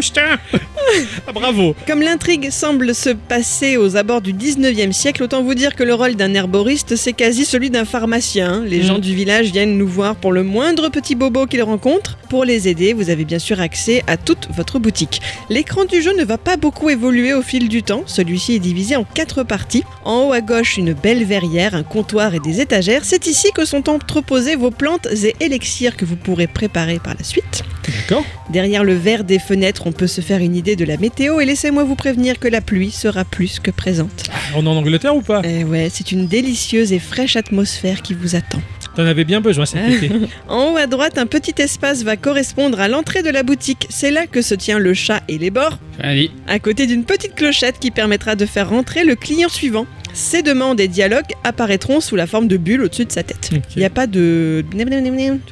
Ah, bravo. Comme l'intrigue semble se passer aux abords du 19e siècle, autant vous dire que le rôle d'un herboriste, c'est quasi celui d'un pharmacien. Les Mm. gens du village viennent nous voir pour le moindre petit bobo qu'ils rencontrent. Pour les aider, vous avez bien sûr accès à toute votre boutique. L'écran du jeu ne va pas beaucoup évoluer au fil du temps. Celui-ci est divisé en quatre parties. En haut à gauche, une belle verrière, un comptoir et des étagères. C'est ici que sont entreposées vos plantes et élixirs que vous pourrez préparer par la suite. D'accord. Derrière le verre des fenêtres, on peut se faire une idée de la météo et laissez-moi vous prévenir que la pluie sera plus que présente. On est en Angleterre ou pas? Eh ouais, c'est une délicieuse et fraîche atmosphère qui vous attend. T'en avais bien besoin cet été. *laughs* En haut à droite, un petit espace va correspondre à l'entrée de la boutique. C'est là que se tient le chat et les bords, dit. à côté d'une petite clochette qui permettra de faire rentrer le client suivant. Ses demandes et dialogues apparaîtront sous la forme de bulles au-dessus de sa tête. Il n'y a pas de... Il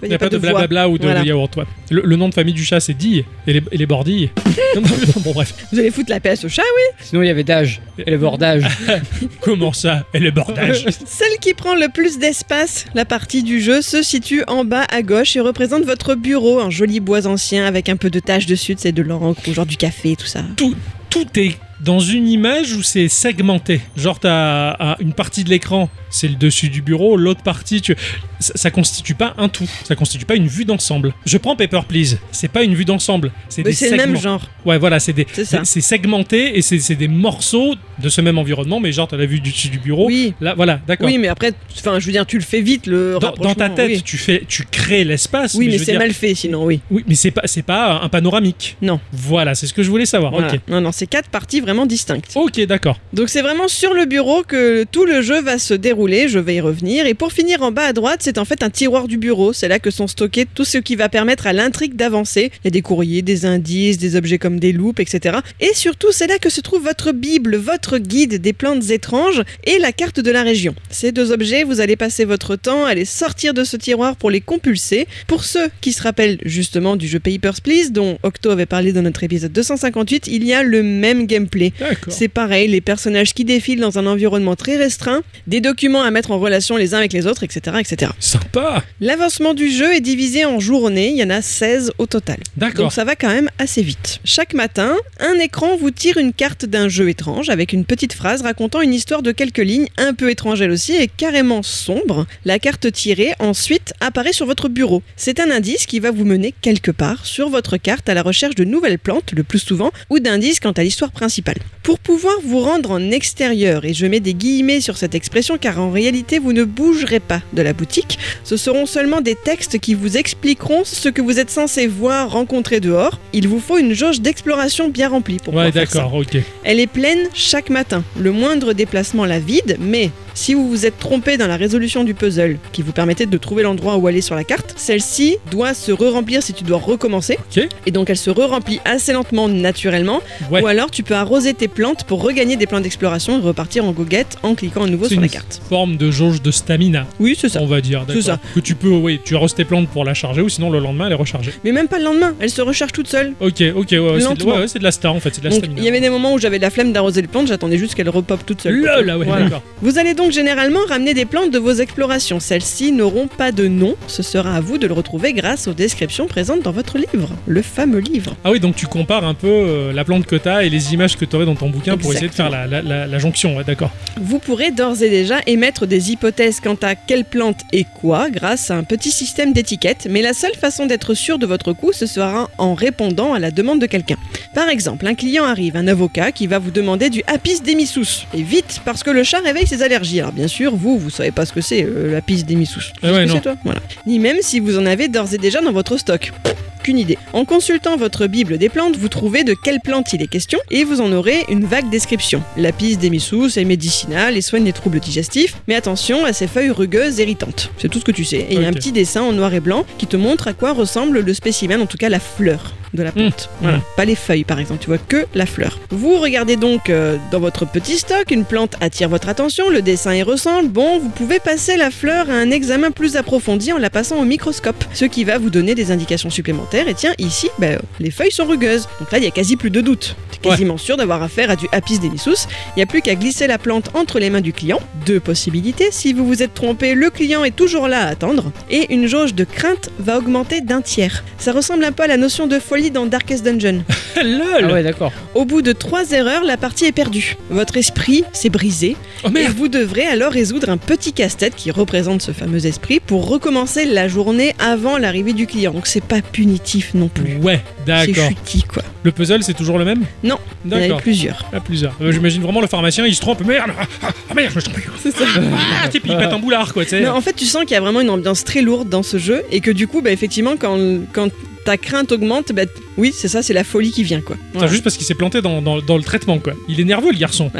n'y a pas de blablabla ou de, Voilà. de yaourt. ouais. Le, le nom de famille du chat, c'est Dille. Et les, et les bordilles. *laughs* Non, non, non, bon, bref. Vous allez foutre la paix à ce chat, oui Sinon il y avait d'âge. Et les bords d'âge. *laughs* Comment ça Et les bordages *laughs* Celle qui prend le plus d'espace, la partie du jeu, se situe en bas à gauche et représente votre bureau, un joli bois ancien avec un peu de taches dessus, c'est de l'encre ou genre du café, tout ça. tout, tout est dans une image où c'est segmenté. Genre, t'as ah, une partie de l'écran, c'est le dessus du bureau, l'autre partie, tu... ça, ça constitue pas un tout. Ça constitue pas une vue d'ensemble. Je prends Paper Please. C'est pas une vue d'ensemble. C'est des c'est le même segments. genre. Ouais, voilà, c'est des, C'est segmenté et c'est des morceaux de ce même environnement, mais genre, t'as la vue du dessus du bureau. Oui. Là, voilà, d'accord. Oui, mais après, enfin, je veux dire, tu le fais vite le Dans, dans ta tête, Oui, tu fais, tu crées l'espace. Oui, mais, c'est dire- mal fait sinon, oui. Oui, mais c'est pas, c'est pas un panoramique. Non. Voilà, c'est ce que je voulais savoir. Voilà. Ok. Non, non, c'est quatre parties vraiment distinctes. Ok, d'accord. Donc c'est vraiment sur le bureau que tout le jeu va se dérouler, je vais y revenir. Et pour finir en bas à droite, c'est en fait un tiroir du bureau. C'est là que sont stockés tout ce qui va permettre à l'intrigue d'avancer. Il y a des courriers, des indices, des objets comme des loupes, etc. Et surtout, c'est là que se trouve votre Bible, votre guide des plantes étranges et la carte de la région. Ces deux objets, vous allez passer votre temps à les sortir de ce tiroir pour les compulser. Pour ceux qui se rappellent justement du jeu Papers, Please, dont Octo avait parlé dans notre épisode 258, il y a le même gameplay. C'est pareil, les personnages qui défilent dans un environnement très restreint, des documents à mettre en relation les uns avec les autres, etc. etc. Sympa. L'avancement du jeu est divisé en journées, il y en a 16 au total. D'accord. Donc ça va quand même assez vite. Chaque matin, un écran vous tire une carte d'un jeu étrange avec une petite phrase racontant une histoire de quelques lignes, un peu étrange elle aussi et carrément sombre. La carte tirée ensuite apparaît sur votre bureau. C'est un indice qui va vous mener quelque part sur votre carte à la recherche de nouvelles plantes, le plus souvent, ou d'indices quant à l'histoire principale. Pour pouvoir vous rendre en extérieur, et je mets des guillemets sur cette expression car en réalité vous ne bougerez pas de la boutique, ce seront seulement des textes qui vous expliqueront ce que vous êtes censé voir, rencontrer dehors. Il vous faut une jauge d'exploration bien remplie pour Ouais, pouvoir faire ça. d'accord, ok. Elle est pleine chaque matin. Le moindre déplacement la vide, mais si vous vous êtes trompé dans la résolution du puzzle qui vous permettait de trouver l'endroit où aller sur la carte, celle-ci doit se re-remplir si tu dois recommencer. Et donc elle se re-remplit assez lentement, naturellement. Ouais. Ou alors tu peux arroser tes plantes pour regagner des plans d'exploration et repartir en goguette en cliquant à nouveau sur la une carte. forme de jauge de stamina, Oui, c'est ça. on va dire. C'est ça. Que tu peux, oui, tu arroses tes plantes pour la charger ou sinon le lendemain elle est rechargée. Mais même pas le lendemain, elle se recharge toute seule. Ok, ok, ouais, ouais, c'est Lentement. ouais, de la star en fait, c'est de la Donc stamina. il y avait des moments où j'avais la flemme d'arroser les plantes, j'attendais juste qu'elles repopent toutes seules. Là, là, ouais, Voilà. d'accord. Vous allez donc donc généralement ramener des plantes de vos explorations. Celles-ci n'auront pas de nom. Ce sera à vous de le retrouver grâce aux descriptions présentes dans votre livre, le fameux livre. Ah oui, donc tu compares un peu euh, la plante que t'as et les images que t'aurais dans ton bouquin pour essayer de faire la, la- la- la jonction, ouais, d'accord. Vous pourrez d'ores et déjà émettre des hypothèses quant à quelle plante et quoi grâce à un petit système d'étiquettes, mais la seule façon d'être sûr de votre coup, ce sera en répondant à la demande de quelqu'un. Par exemple, un client arrive, un avocat, qui va vous demander du Apis demysus. Et vite, parce que le chat réveille ses allergies. Alors bien sûr, vous, vous savez pas ce que c'est, euh. Tu Ah sais ce ouais, que non. c'est, toi Voilà. Ni même si vous en avez d'ores et déjà dans votre stock. Qu'une idée. En consultant votre Bible des plantes, vous trouvez de quelle plante il est question et vous en aurez une vague description. L'apis demysus est médicinal et soigne les troubles digestifs, mais attention à ses feuilles rugueuses irritantes. C'est tout ce que tu sais. Et il y a un petit dessin en noir et blanc qui te montre à quoi ressemble le spécimen, en tout cas la fleur de la plante. Mmh. Voilà. Mmh. Pas les feuilles par exemple, tu vois que la fleur. Vous regardez donc euh, dans votre petit stock, une plante attire votre attention, le dessin y ressemble. Bon, vous pouvez passer la fleur à un examen plus approfondi en la passant au microscope, ce qui va vous donner des indications supplémentaires. Et tiens, ici, ben, les feuilles sont rugueuses. Donc là, il y a quasi plus de doute. T'es Ouais. quasiment sûr d'avoir affaire à du Apis demysus. Il n'y a plus qu'à glisser la plante entre les mains du client. Deux possibilités. Si vous vous êtes trompé, le client est toujours là à attendre. Et une jauge de crainte va augmenter d'un tiers. Ça ressemble un peu à la notion de folie dans Darkest Dungeon. *laughs* LOL Ah ouais, d'accord. Au bout de trois erreurs, la partie est perdue. Votre esprit s'est brisé Oh et merde vous devrez alors résoudre un petit casse-tête qui représente ce fameux esprit pour recommencer la journée avant l'arrivée du client. Donc c'est pas punitif non plus. Ouais, C'est d'accord. chutis quoi. Le puzzle, c'est toujours le même? Non, Il y en avait D'accord. plusieurs. À plusieurs. Euh, J'imagine vraiment le pharmacien, il se trompe. Merde Ah, ah, ah, merde, je me suis trompé. *laughs* C'est ça. Ah, tu sais, puis il pète un boulard, quoi, tu sais. En fait, tu sens qu'il y a vraiment une ambiance très lourde dans ce jeu et que du coup, bah, effectivement, quand, quand ta crainte augmente, bah, oui, c'est ça, c'est la folie qui vient quoi. Enfin, Voilà. juste parce qu'il s'est planté dans, dans- dans le traitement, quoi. Il est nerveux, le garçon.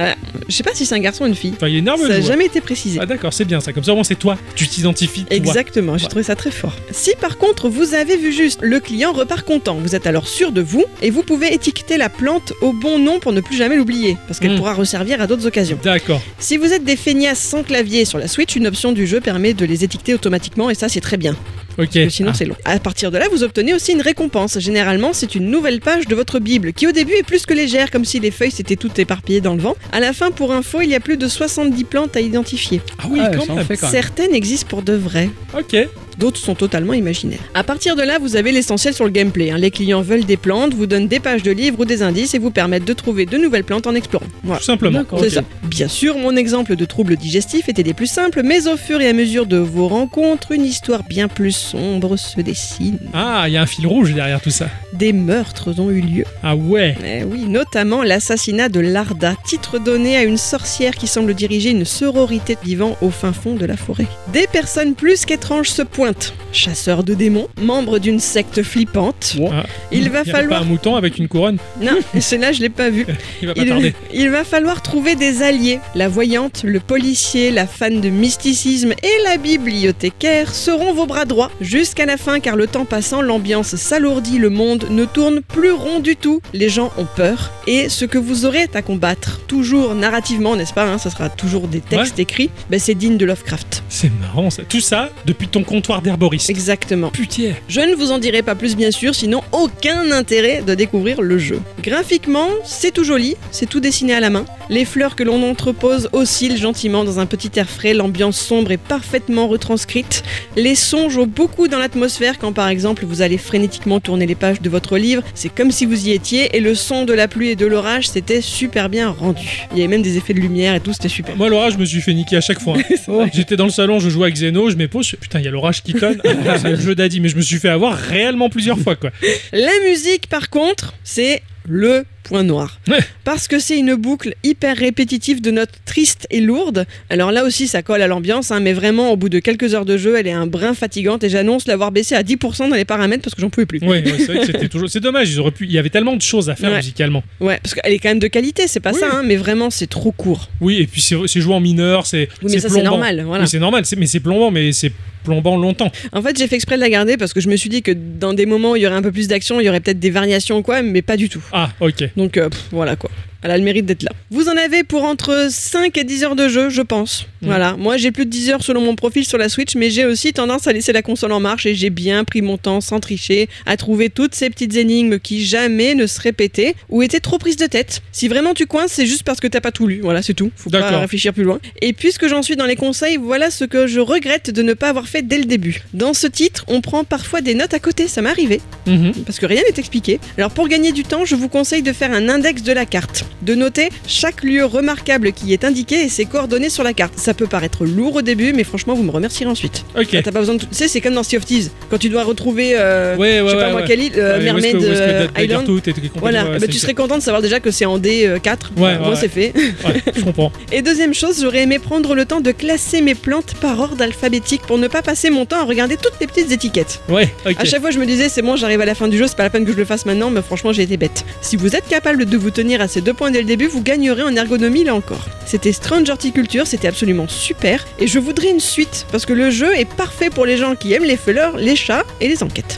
Je sais pas si c'est un garçon ou une fille. Enfin, il est nerveux, Ça n'a jamais été précisé. Ah d'accord, c'est bien ça. Comme ça, au moins, c'est toi. Tu t'identifies. Exactement, j'ai Ouais. trouvé ça très fort. Si par contre vous avez vu juste, le client repart content. Vous êtes alors sûr de vous et vous pouvez étiqueter la plante au bon nom pour ne plus jamais l'oublier, parce qu'elle Mm. pourra resservir à d'autres occasions. D'accord. Si vous êtes des feignasses sans clavier sur la Switch, une option du jeu permet de les étiqueter automatiquement et ça c'est très bien. Ok. Parce que sinon Ah. c'est long. À partir de là, vous obtenez aussi une récompense. Généralement, c'est une nouvelle page de votre Bible qui au début est plus que légère, comme si les feuilles s'étaient toutes éparpillées dans le vent. À la fin, pour info, il y a plus de 70 plantes à identifier. Ah oui, Ah, quand même. fait quand même. Certaines existent pour de vrai. Ok. D'autres sont totalement imaginaires. À partir de là, vous avez l'essentiel sur le gameplay. hein. Les clients veulent des plantes, vous donnent des pages de livres ou des indices et vous permettent de trouver de nouvelles plantes en explorant. Voilà. Tout simplement. C'est ça. Bien sûr, mon exemple de troubles digestifs était des plus simples, mais au fur et à mesure de vos rencontres, une histoire bien plus sombre se dessine. Ah, il y a un fil rouge derrière tout ça. Des meurtres ont eu lieu. Ah ouais. Eh oui, notamment l'assassinat de Larda, titre donné à une sorcière qui semble diriger une sororité vivant au fin fond de la forêt. Des personnes plus qu'étranges se pointent. Chasseurs de démons, membres d'une secte flippante. Ah. Il va falloir- pas un mouton avec une couronne. Non, *laughs* celle-là je l'ai pas vu. *laughs* Il va pas Il, tarder. il va falloir trouver des alliés. La voyante, le policier, la fan de mysticisme et la bibliothécaire seront vos bras droits jusqu'à la fin car le temps passant, l'ambiance s'alourdit, le monde ne tourne plus rond du tout. Les gens ont peur et ce que vous aurez à combattre, toujours narrativement, n'est-ce pas hein, Ça sera toujours des textes écrits. Ben, c'est digne de Lovecraft. C'est marrant ça. Tout ça depuis ton comptoir d'herboriste. Exactement. Putain. Je ne vous en dirai pas plus bien sûr, sinon aucun intérêt de découvrir le jeu. Graphiquement, c'est tout joli, c'est tout dessiné à la main. Les fleurs que l'on entrepose oscillent gentiment dans un petit air frais, l'ambiance sombre est parfaitement retranscrite. Les sons jouent beaucoup dans l'atmosphère quand par exemple vous allez frénétiquement tourner les pages de votre livre, c'est comme si vous y étiez et le son de la pluie et de l'orage c'était super bien rendu. Il y avait même des effets de lumière et tout, c'était super. Moi, l'orage, je me suis fait niquer à chaque fois. *laughs* hein. J'étais dans le salon, je jouais avec Zeno, je m'épose, putain, il y a l'orage tonne. Ah, c'est le jeu d'Adi, mais je me suis fait avoir réellement plusieurs fois, quoi. La musique, par contre, c'est le point noir. Ouais. Parce que c'est une boucle hyper répétitive de notes tristes et lourdes. Alors là aussi, ça colle à l'ambiance, hein, mais vraiment, au bout de quelques heures de jeu, elle est un brin fatigante et j'annonce l'avoir baissé à 10% dans les paramètres parce que j'en pouvais plus. Ouais, ouais, c'est toujours. Dommage, ils auraient pu. Il y avait tellement de choses à faire musicalement. Ouais, parce qu'elle est quand même de qualité, c'est pas Oui. ça, hein, mais vraiment, c'est trop court. Oui, et puis c'est joué en mineur, c'est. Oui, mais ça, c'est normal, voilà. Oui, c'est normal, mais c'est plombant, mais c'est plombant longtemps. En fait, j'ai fait exprès de la garder parce que je me suis dit que dans des moments où il y aurait un peu plus d'action, il y aurait peut-être des variations ou quoi, mais pas du tout. Ah, ok. Donc euh, voilà quoi. Elle a le mérite d'être là. Vous en avez pour entre 5 et 10 heures de jeu, je pense. Voilà. Moi, j'ai plus de 10 heures selon mon profil sur la Switch, mais j'ai aussi tendance à laisser la console en marche et j'ai bien pris mon temps sans tricher à trouver toutes ces petites énigmes qui jamais ne se répétaient ou étaient trop prises de tête. Si vraiment tu coinces, c'est juste parce que t'as pas tout lu. Voilà, c'est tout. Faut pas réfléchir plus loin. Et puisque j'en suis dans les conseils, voilà ce que je regrette de ne pas avoir fait dès le début. Dans ce titre, on prend parfois des notes à côté, ça m'est arrivé Mhm. parce que rien n'est expliqué. Alors pour gagner du temps, je vous conseille de faire un index de la carte, de noter chaque lieu remarquable qui est indiqué et ses coordonnées sur la carte. Ça peut paraître lourd au début, mais franchement, vous me remercierez ensuite. Ok. Ah, T'as pas besoin de. Tu sais, c'est comme dans Sea of Thieves, quand tu dois retrouver, euh, Ouais, ouais, je sais pas ouais, moi ouais. quelle île, euh, Mermaid euh, Island. tout Voilà, bah, tu serais content de savoir déjà que c'est en D4. Ouais, moi ouais, c'est fait. *laughs* Ouais, je comprends. Et deuxième chose, j'aurais aimé prendre le temps de classer mes plantes par ordre alphabétique pour ne pas passer mon temps à regarder toutes les petites étiquettes. Ouais, ok. À chaque fois, je me disais, c'est bon, j'arrive à la fin du jeu, c'est pas la peine que je le fasse maintenant, mais franchement, j'ai été bête. Si vous êtes capable de vous tenir à ces deux points dès le début, vous gagnerez en ergonomie là encore. C'était Strange Horticulture, c'était absolument super, et je voudrais une suite, parce que le jeu est parfait pour les gens qui aiment les fleurs, les chats et les enquêtes.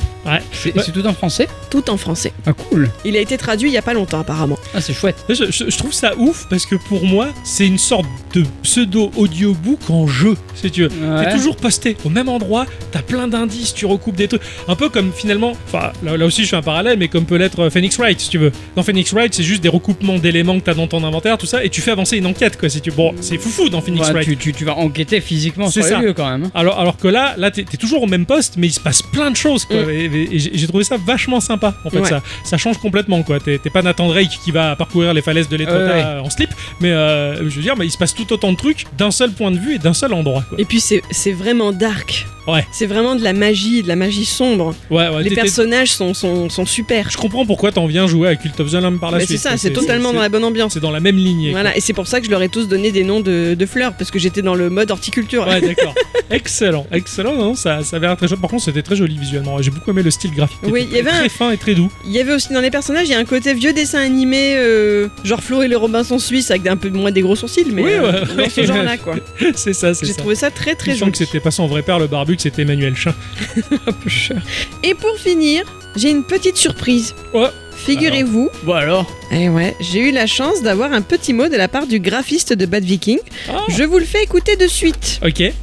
C'est Ouais. c'est tout en français? Tout en français. Ah, cool. Il a été traduit il y a pas longtemps, apparemment. Ah, c'est chouette. Je, je- je trouve ça ouf parce que pour moi, c'est une sorte de pseudo audiobook en jeu, si tu veux. Ouais. T'es toujours posté au même endroit, t'as plein d'indices, tu recoupes des trucs. Un peu comme finalement, enfin là, là aussi je fais un parallèle, mais comme peut l'être Phoenix Wright, si tu veux. Dans Phoenix Wright, c'est juste des recoupements d'éléments que t'as dans ton inventaire, tout ça, et tu fais avancer une enquête, quoi. Si tu... Bon, c'est foufou dans Phoenix Ouais, Wright. tu, tu- tu vas enquêter physiquement C'est sur ça. les lieux quand même. hein. Alors, alors que là, là t'es t'es toujours au même poste, mais il se passe plein de choses. Quoi. Mm. Et, et- et j'ai trouvé ça vachement sympa. En fait, Ouais. ça, ça change complètement. quoi. T'es t'es pas Nathan Drake qui va parcourir les falaises de l'Etretat en slip, mais euh, je veux dire, mais il se passe tout autant de trucs d'un seul point de vue et d'un seul endroit. Quoi. Et puis, c'est c'est vraiment dark. Ouais. C'est vraiment de la magie, de la magie sombre. Ouais, ouais, Les personnages sont, sont, sont super. Je comprends pourquoi t'en viens jouer à Cult of the Lamb par la Mais suite. c'est ça, c'est totalement dans la bonne ambiance. C'est dans la même lignée. quoi. Voilà, et c'est pour ça que je leur ai tous donné des noms de, de fleurs, parce que j'étais dans le mode horticulture. Ouais, *laughs* d'accord. excellent, excellent. Non, ça, ça avait l'air très joli. Par contre, c'était très joli visuellement. J'ai beaucoup aimé le style graphique. Oui, il y avait très un- fin et très doux. Il y avait aussi dans les personnages, il y a un côté vieux dessin animé, euh, genre Flo et le Robinson suisse, avec un peu moins des gros sourcils, mais Oui, euh, ouais. dans ce genre-là, quoi. *laughs* c'est ça, c'est J'ai ça. trouvé ça très très Je sens joli. que c'était pas son vrai père, le barbu, que c'était Emmanuel Chin. *laughs* Et pour finir, j'ai une petite surprise. Ouais. Figurez-vous, Bon alors, eh ouais, j'ai eu la chance d'avoir un petit mot de la part du graphiste de Bad Viking. Ah. Je vous le fais écouter de suite. Ok.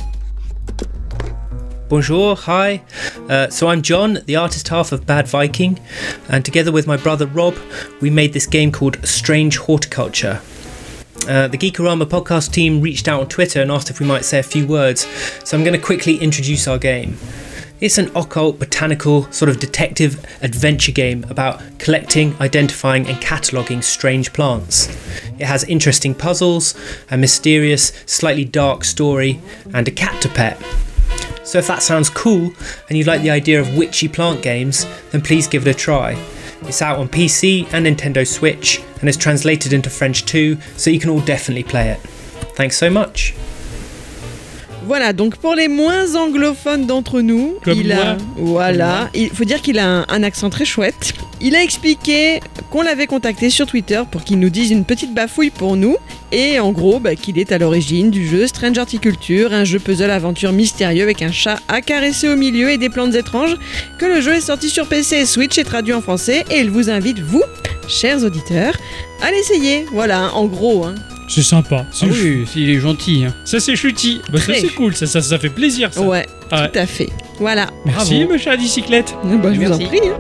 Bonjour, hi. Uh, so I'm John, the artist half of Bad Viking, and together with my brother Rob, we made this game called Strange Horticulture. Uh, the Geekorama podcast team reached out on Twitter and asked if we might say a few words, so I'm going to quickly introduce our game. It's an occult, botanical, sort of detective adventure game about collecting, identifying, and cataloguing strange plants. It has interesting puzzles, a mysterious, slightly dark story, and a cat to pet. So if that sounds cool and you like the idea of witchy plant games, then please give it a try. It's out on PC and Nintendo Switch and is translated into French too, so you can all definitely play it. Thanks so much. Voilà, donc pour les moins anglophones d'entre nous, Comme il a, moi. voilà, il faut dire qu'il a un, un accent très chouette. Il a expliqué qu'on l'avait contacté sur Twitter pour qu'il nous dise une petite bafouille pour nous, et en gros bah, qu'il est à l'origine du jeu Strange Horticulture, un jeu puzzle aventure mystérieux avec un chat à caresser au milieu et des plantes étranges, que le jeu est sorti sur PC et Switch et traduit en français, et il vous invite vous, chers auditeurs, à l'essayer. Voilà, en gros. Hein. C'est sympa. C'est ah oui, il est gentil. hein. Ça, c'est chutis. Bah, ça, c'est cool. Ça, ça, ça fait plaisir, ça. Ouais, Ouais. tout à fait. Voilà. Merci, Bravo. ma chère bicyclette. Bah, je vous en prie. hein.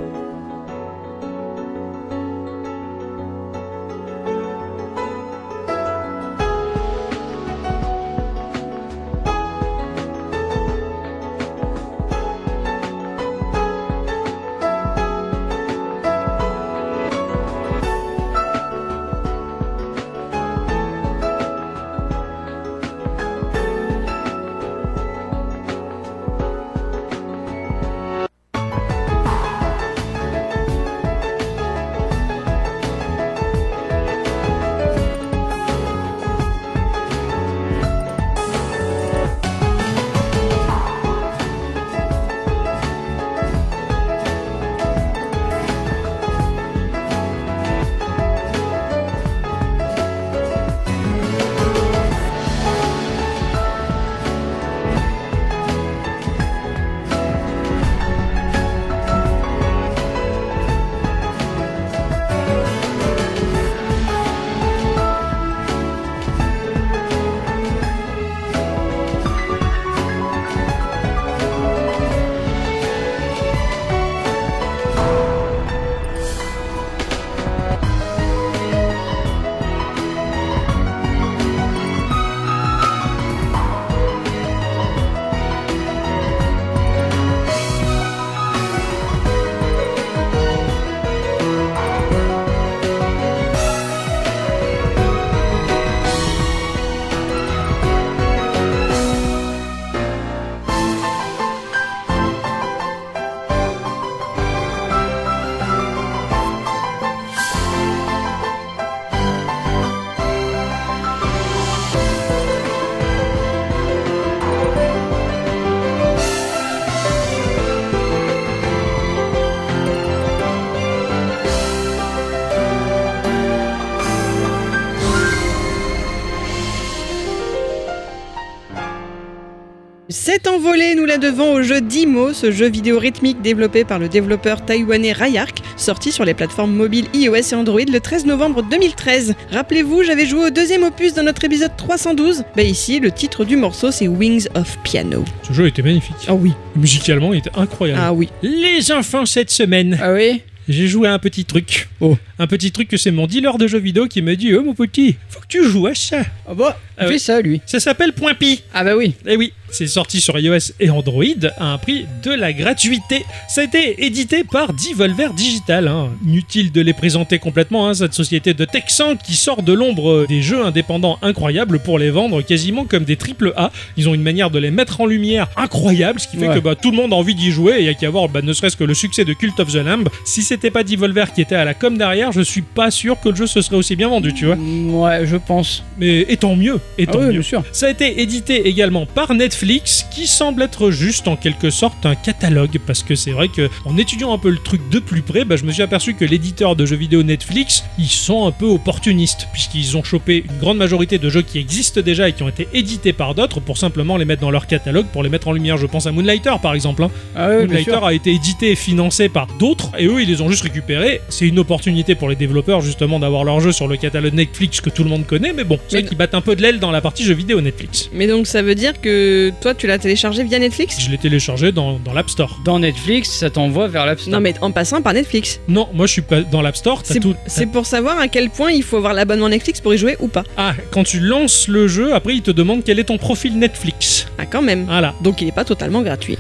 Devons au jeu Dimo, ce jeu vidéo rythmique développé par le développeur taïwanais Rayark, sorti sur les plateformes mobiles iOS et Android le 13 novembre 2013. Rappelez-vous, j'avais joué au deuxième opus dans notre épisode 312. Bah ici, le titre du morceau, c'est Wings of Piano. Ce jeu était magnifique. Ah oui, Musicalement, il était incroyable. ah oui. Les enfants, cette semaine, Ah oui j'ai joué à un petit truc. Oh. Un petit truc que c'est mon dealer de jeux vidéo qui me dit Oh mon petit, faut que tu joues à ça. Ah bah, il Ah fait ça lui. Ça s'appelle Point Pi. Ah bah oui. Eh oui, c'est sorti sur iOS et Android à un prix de la gratuité. Ça a été édité par Devolver Digital. hein. Inutile de les présenter complètement, hein, cette société de Texans qui sort de l'ombre des jeux indépendants incroyables pour les vendre quasiment comme des triple A. Ils ont une manière de les mettre en lumière incroyable, ce qui fait Ouais. que bah, tout le monde a envie d'y jouer et il y a qu'à voir bah, ne serait-ce que le succès de Cult of the Lamb. Si c'était pas Devolver qui était à la com derrière, je suis pas sûr que le jeu se serait aussi bien vendu, tu vois. Ouais, je pense. Mais et tant mieux, et Ah tant oui, mieux. bien sûr. Ça a été édité également par Netflix, qui semble être juste en quelque sorte un catalogue, parce que c'est vrai que en étudiant un peu le truc de plus près, bah, je me suis aperçu que l'éditeur de jeux vidéo Netflix, ils sont un peu opportunistes, puisqu'ils ont chopé une grande majorité de jeux qui existent déjà et qui ont été édités par d'autres pour simplement les mettre dans leur catalogue, pour les mettre en lumière. Je pense à Moonlighter par exemple. hein. Ah oui, Moonlighter a été édité et financé par d'autres, et eux ils les ont juste récupérés. C'est une opportunité pour les développeurs justement d'avoir leur jeu sur le catalogue Netflix que tout le monde connaît, mais bon, vrai qu'ils battent un peu de dans la partie jeux vidéo Netflix. Mais donc ça veut dire que toi, tu l'as téléchargé via Netflix? Je l'ai téléchargé dans, dans l'App Store. Dans Netflix, ça t'envoie vers l'App Store. Non, mais en passant par Netflix. Non, moi je suis pas dans l'App Store. C'est tout- c'est pour savoir à quel point il faut avoir l'abonnement Netflix pour y jouer ou pas. Ah, quand tu lances le jeu, après il te demande quel est ton profil Netflix. Ah, quand même. Voilà. Donc il est pas totalement gratuit.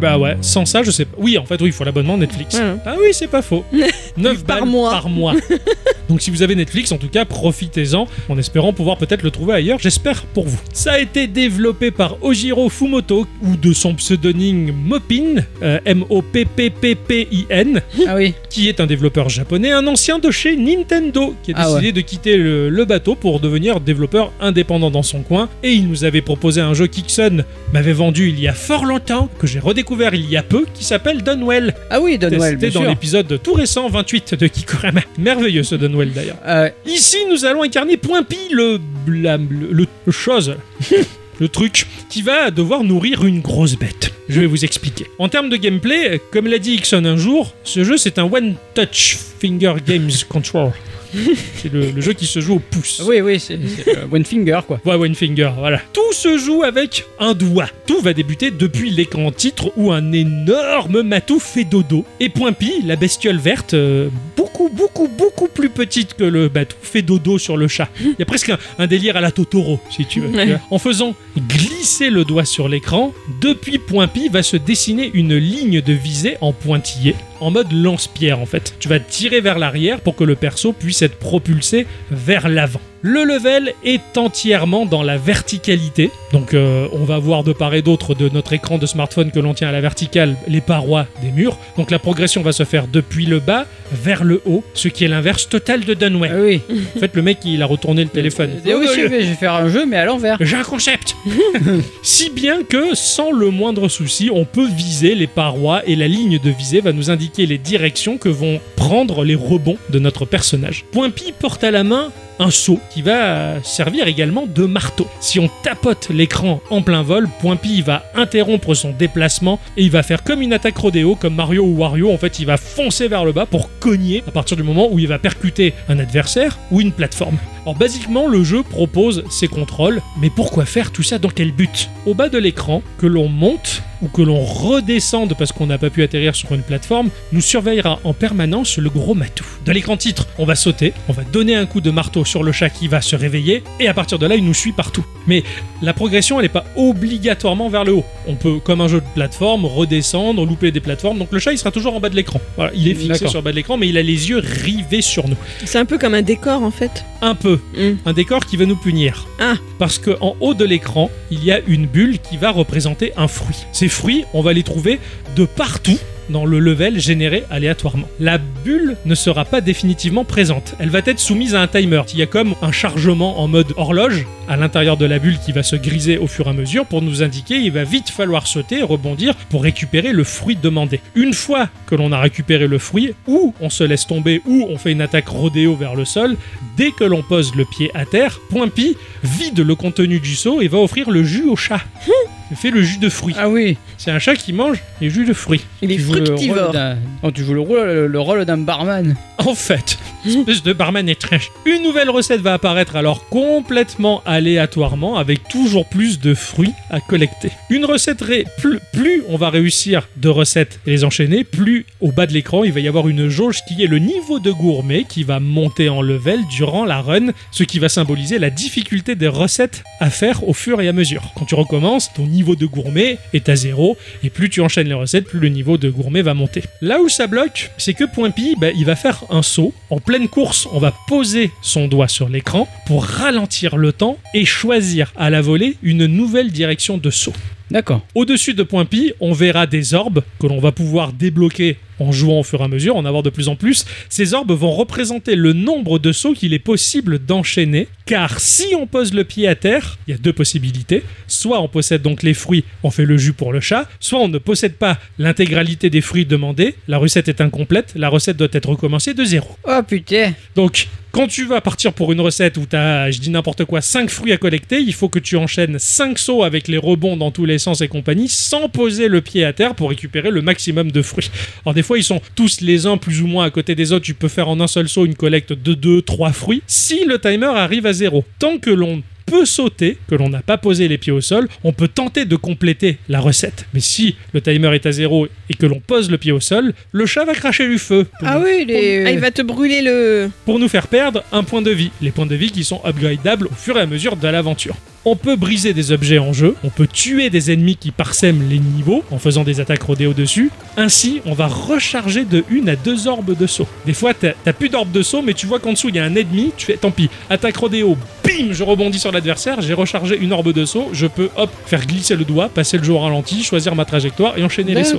Bah ouais, sans ça, je sais pas. Oui, en fait, oui, il faut l'abonnement Netflix. Voilà. Ah oui, c'est pas faux. *laughs* 9 Par balles mois. par mois. *laughs* Donc si vous avez Netflix, en tout cas, profitez-en, en espérant pouvoir peut-être le trouver ailleurs, j'espère pour vous. Ça a été développé par Ojiro Fumoto, ou de son pseudonyme Mopin, euh, M-O-P-P-P-P-I-N, Ah oui. qui est un développeur japonais, un ancien de chez Nintendo, qui a Ah décidé de quitter le, le bateau pour devenir développeur indépendant dans son coin. Et il nous avait proposé un jeu qu'Ixon m'avait vendu il y a fort longtemps, que j'ai redécouvert il y a peu, qui s'appelle Dunwell. Ah oui, Donwell, C'était dans l'épisode tout récent 28 de Kikorama. Merveilleux ce Dunwell d'ailleurs. Euh, Ici, nous allons incarner Point Pi, le, la- le, chose, *laughs* le truc, qui va devoir nourrir une grosse bête. Je vais vous expliquer. En termes de gameplay, comme l'a dit Ixon un jour, ce jeu c'est un One Touch Finger Games Control. *laughs* c'est le, le jeu qui se joue au pouce. oui, oui, c'est euh, *laughs* One Finger quoi. Ouais, One Finger, voilà. Tout se joue avec un doigt. Tout va débuter depuis l'écran titre où un énorme matou fait dodo. Et Point Pi, la bestiole verte, euh, beaucoup, beaucoup, beaucoup plus petite que le matou, fait dodo sur le chat. Il y a presque un, un délire à la Totoro, si tu veux. Ouais. En faisant glisser le doigt sur l'écran, depuis Point Pi va se dessiner une ligne de visée en pointillé, en mode lance-pierre en fait. Tu vas tirer vers l'arrière pour que le perso puisse être propulsé vers l'avant. Le level est entièrement dans la verticalité, donc euh, on va voir de part et d'autre de notre écran de smartphone que l'on tient à la verticale les parois des murs. Donc la progression va se faire depuis le bas vers le haut, ce qui est l'inverse total de Dunway. Ah oui. En fait, le mec il a retourné le téléphone. Euh, oui, je vais, je vais faire un jeu, mais à l'envers. J'ai un concept *laughs* Si bien que, sans le moindre souci, on peut viser les parois et la ligne de visée va nous indiquer les directions que vont prendre les rebonds de notre personnage. Point Pi porte à la main un seau qui va servir également de marteau. Si on tapote l'écran en plein vol, Point Pi va interrompre son déplacement et il va faire comme une attaque rodéo, comme Mario ou Wario. En fait, il va foncer vers le bas pour cogner à partir du moment où il va percuter un adversaire ou une plateforme. Alors, basiquement, le jeu propose ses contrôles, mais pourquoi faire tout ça Dans quel but? Au bas de l'écran, que l'on monte ou que l'on redescende parce qu'on n'a pas pu atterrir sur une plateforme, nous surveillera en permanence le gros matou. De l'écran titre, on va sauter, on va donner un coup de marteau sur le chat qui va se réveiller, et à partir de là, il nous suit partout. Mais la progression, elle n'est pas obligatoirement vers le haut. On peut, comme un jeu de plateforme, redescendre, louper des plateformes, donc le chat, il sera toujours en bas de l'écran. Voilà, il est fixé sur le bas de l'écran, mais il a les yeux rivés sur nous. C'est un peu comme un décor en fait. Un peu Hmm. un décor qui va nous punir. Ah. Parce que en haut de l'écran, il y a une bulle qui va représenter un fruit. Ces fruits, on va les trouver de partout dans le level généré aléatoirement. La bulle ne sera pas définitivement présente. Elle va être soumise à un timer. Il y a comme un chargement en mode horloge à l'intérieur de la bulle qui va se griser au fur et à mesure pour nous indiquer il va vite falloir sauter et rebondir pour récupérer le fruit demandé. Une fois que l'on a récupéré le fruit, ou on se laisse tomber, ou on fait une attaque rodéo vers le sol, dès que l'on pose le pied à terre, Point Pi vide le contenu du seau et va offrir le jus au chat. *laughs* Fait le jus de fruits. Ah oui. C'est un chat qui mange les jus de fruits. Il est fructivore. Oh, tu joues le rôle, le, le rôle d'un barman. En fait, espèce de barman étrange. Une nouvelle recette va apparaître alors complètement aléatoirement avec toujours plus de fruits à collecter. Une recette, ré- plus, plus on va réussir de recettes et les enchaîner, plus au bas de l'écran il va y avoir une jauge qui est le niveau de gourmet qui va monter en level durant la run, ce qui va symboliser la difficulté des recettes à faire au fur et à mesure. Quand tu recommences, ton niveau de gourmet est à zéro et plus tu enchaînes les recettes, plus le niveau de gourmet va monter. Là où ça bloque, c'est que Point Pi, bah, il va faire un saut. En pleine course, on va poser son doigt sur l'écran pour ralentir le temps et choisir à la volée une nouvelle direction de saut. D'accord. Au-dessus de Point Pi, on verra des orbes que l'on va pouvoir débloquer en jouant au fur et à mesure, en avoir de plus en plus. Ces orbes vont représenter le nombre de sauts qu'il est possible d'enchaîner, car si on pose le pied à terre, il y a deux possibilités. Soit on possède donc les fruits, on fait le jus pour le chat, soit on ne possède pas l'intégralité des fruits demandés, la recette est incomplète, la recette doit être recommencée de zéro. Oh putain. Donc, quand tu vas partir pour une recette où tu as, je dis n'importe quoi, 5 fruits à collecter, il faut que tu enchaînes 5 sauts avec les rebonds dans tous les sens et compagnie sans poser le pied à terre pour récupérer le maximum de fruits. Alors, des fois, ils sont tous les uns plus ou moins à côté des autres. Tu peux faire en un seul saut une collecte de 2, 3 fruits si le timer arrive à zéro. Tant que l'on peut sauter, que l'on n'a pas posé les pieds au sol, on peut tenter de compléter la recette. Mais si le timer est à zéro et que l'on pose le pied au sol, le chat va cracher du feu. Ah oui, les. Ah, il va te brûler le. pour nous faire perdre un point de vie. Les points de vie qui sont upgradables au fur et à mesure de l'aventure. On peut briser des objets en jeu, on peut tuer des ennemis qui parsèment les niveaux en faisant des attaques rodéo dessus. Ainsi, on va recharger de une à deux orbes de saut. Des fois, t'as plus d'orbes de saut, mais tu vois qu'en dessous il y a un ennemi, tu fais tant pis, attaque rodéo, bim, je rebondis sur l'adversaire, j'ai rechargé une orbe de saut, je peux hop, faire glisser le doigt, passer le jeu au ralenti, choisir ma trajectoire et enchaîner les sauts.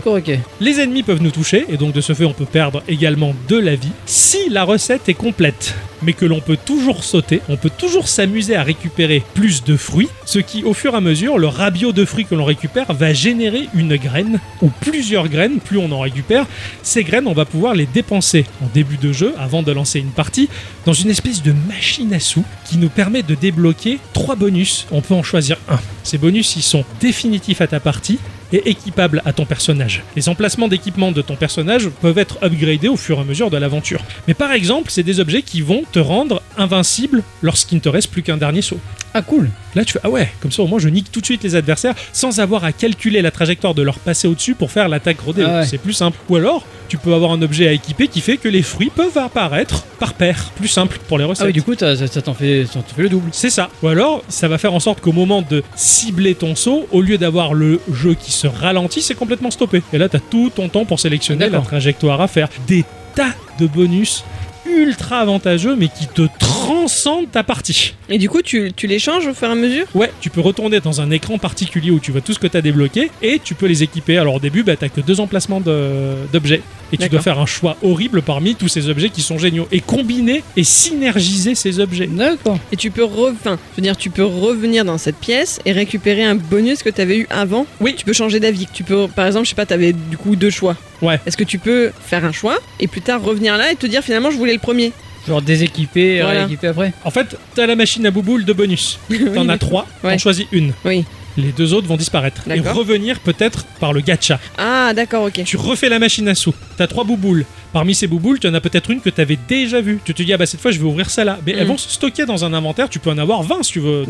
Les ennemis peuvent nous toucher, et donc de ce fait, on peut perdre également de la vie si la recette est complète. Mais que l'on peut toujours sauter, on peut toujours s'amuser à récupérer plus de fruits, ce qui, au fur et à mesure, le rabio de fruits que l'on récupère va générer une graine, ou plusieurs graines, plus on en récupère. Ces graines, on va pouvoir les dépenser en début de jeu, avant de lancer une partie, dans une espèce de machine à sous qui nous permet de débloquer trois bonus. On peut en choisir un. Ces bonus, ils sont définitifs à ta partie et équipables à ton personnage. Les emplacements d'équipement de ton personnage peuvent être upgradés au fur et à mesure de l'aventure. Mais par exemple, c'est des objets qui vont te rendre invincible lorsqu'il ne te reste plus qu'un dernier saut. Ah cool. Là, tu fais Ah ouais, comme ça au moins je nique tout de suite les adversaires sans avoir à calculer la trajectoire de leur passer au-dessus pour faire l'attaque rodéo. Ah ouais. C'est plus simple. Ou alors, tu peux avoir un objet à équiper qui fait que les fruits peuvent apparaître par paire. Plus simple pour les recettes. Ah oui, du coup, ça ça t'en fait, fait le double. C'est ça. Ou alors, ça va faire en sorte qu'au moment de cibler ton saut, au lieu d'avoir le jeu qui se ralentit, c'est complètement stoppé. Et là, t'as tout ton temps pour sélectionner la trajectoire à faire. Des tas de bonus ultra avantageux, mais qui te transcendent ta partie. Et du coup, tu, tu les changes au fur et à mesure? Ouais, tu peux retourner dans un écran particulier où tu vois tout ce que tu as débloqué et tu peux les équiper. Alors au début, bah, t'as que deux emplacements de- d'objets. Et tu dois faire un choix horrible parmi tous ces objets qui sont géniaux. Et combiner et synergiser ces objets. D'accord. Et tu peux, re... enfin, je veux dire, tu peux revenir dans cette pièce et récupérer un bonus que tu avais eu avant. Oui. Tu peux changer d'avis. Tu peux, par exemple, je sais pas, tu avais du coup deux choix. Ouais. Est-ce que tu peux faire un choix et plus tard revenir là et te dire finalement je voulais le premier Genre déséquiper, et Voilà. rééquiper après. En fait, t'as la machine à bouboule de bonus. *laughs* T'en as trois, Ouais. t'en choisis une. Oui. Les deux autres vont disparaître. Et revenir peut-être par le gacha. Ah, d'accord, ok. Tu refais la machine à sous. T'as trois bouboules. Parmi ces bouboules, tu en as peut-être une que t'avais déjà vue. Tu te dis, ah bah cette fois je vais ouvrir celle-là. Mais elles Mm. vont se stocker dans un inventaire. Tu peux en avoir 20 si tu veux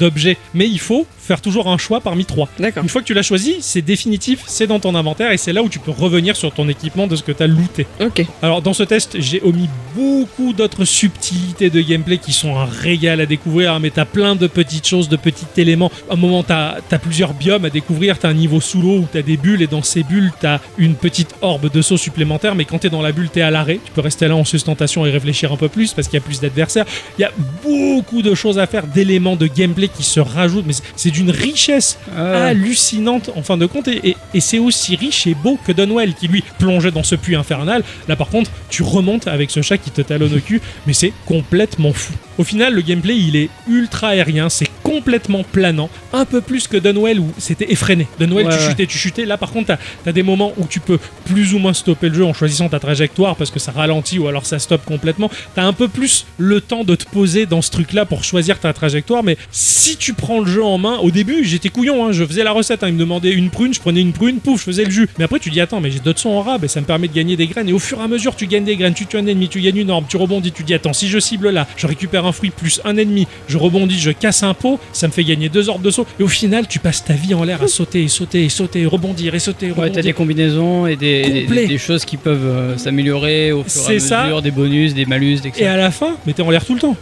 d'objets. Mais il faut faire toujours un choix parmi trois. Une fois que tu l'as choisi, c'est définitif, c'est dans ton inventaire et c'est là où tu peux revenir sur ton équipement de ce que t'as looté. Ok. Alors dans ce test, j'ai omis beaucoup d'autres subtilités de gameplay qui sont un régal à découvrir, hein, mais t'as plein de petites choses, de petits éléments. À un moment, t'as as plusieurs biomes à découvrir, t'as un niveau sous l'eau où t'as des bulles et dans ces bulles, t'as une petite orbe de saut supplémentaire, mais Quand t'es dans la bulle, t'es à l'arrêt. Tu peux rester là en sustentation et réfléchir un peu plus parce qu'il y a plus d'adversaires. Il y a beaucoup de choses à faire, d'éléments de gameplay qui se rajoutent, mais c'est- d'une richesse Ah. hallucinante en fin de compte. Et, et- et c'est aussi riche et beau que Dunwell qui lui plongeait dans ce puits infernal. Là par contre, tu remontes avec ce chat qui te talonne au cul, mais c'est complètement fou. Au final, le gameplay il est ultra aérien, c'est complètement planant, un peu plus que Dunwell où c'était effréné. Dunwell, Ouais, tu ouais. chutais, tu chutais. Là par contre, t'as as des moments où tu peux plus ou moins stopper le jeu en choisissant ta trajectoire parce que ça ralentit ou alors ça stoppe complètement. T'as un peu plus le temps de te poser dans ce truc-là pour choisir ta trajectoire, mais si tu prends le jeu en main, au début j'étais couillon, hein, je faisais la recette, hein, il me demandait une prune, je prenais une prune, pouf, je faisais le jus. Mais après tu dis attends, mais j'ai d'autres sons en rab et ça me permet de gagner des graines. Et au fur et à mesure tu gagnes des graines, tu tues un ennemi, tu gagnes une orbe, tu rebondis, tu dis attends, si je cible là, je récupère un fruit plus un ennemi, je rebondis, je casse un pot, ça me fait gagner deux orbes de saut. Et au final tu passes ta vie en l'air à sauter et sauter et sauter et rebondir et sauter et Ouais, t'as des combinaisons et des, des- des choses qui peuvent euh, s'améliorer au fur et à ça. mesure, des bonus, des malus, des Et à la fin, mais t'es en l'air tout le temps.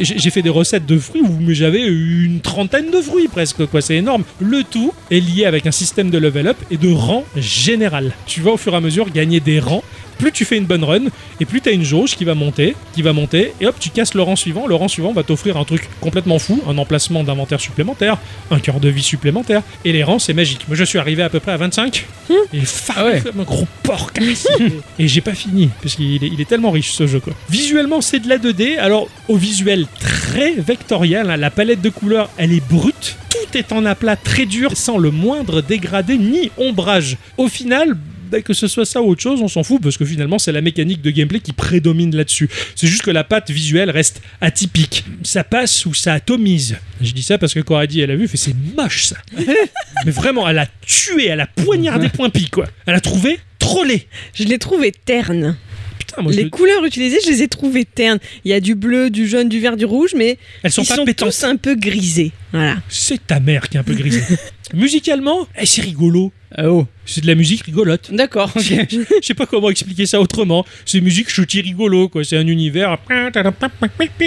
J'ai fait des recettes de fruits où mais j'avais une trentaine de fruits presque, quoi. C'est énorme. Le tout est lié avec un système de level up et de rang général. Tu vas au fur et à mesure gagner des rangs. Plus tu fais une bonne run, et plus t'as une jauge qui va monter, qui va monter, et hop, tu casses le rang suivant. Le rang suivant va t'offrir un truc complètement fou, un emplacement d'inventaire supplémentaire, un cœur de vie supplémentaire. Et les rangs, c'est magique. Moi, je suis arrivé à peu près à 25, et far Ah ouais. un gros porc. Et j'ai pas fini, parce qu'il est, il est tellement riche ce jeu, quoi. Visuellement, c'est de la 2D. Alors, au visuel très vectoriel, hein, la palette de couleurs, elle est brute. Tout est en aplat très dur, sans le moindre dégradé ni ombrage. Au final, que ce soit ça ou autre chose, on s'en fout parce que finalement c'est la mécanique de gameplay qui prédomine là-dessus. C'est juste que la patte visuelle reste atypique. Ça passe ou ça atomise. Je dis ça parce que Coradi elle a vu, fait c'est moche ça. *laughs* Mais vraiment, elle a tué, elle a poignardé point pi quoi. Elle a trouvé trop laid. Je l'ai trouvé terne. Putain, moi je les le- couleurs utilisées, je les ai trouvées ternes. Il y a du bleu, du jaune, du vert, du rouge, mais elles sont ils pas sont pétantes. tous un peu grisés. Voilà. C'est ta mère qui est un peu grisée. *laughs* Musicalement, eh, c'est rigolo. Ah, oh, C'est de la musique rigolote. d'accord, ok. *laughs* Je sais pas comment expliquer ça autrement. C'est musique chutis rigolo, quoi. C'est un univers.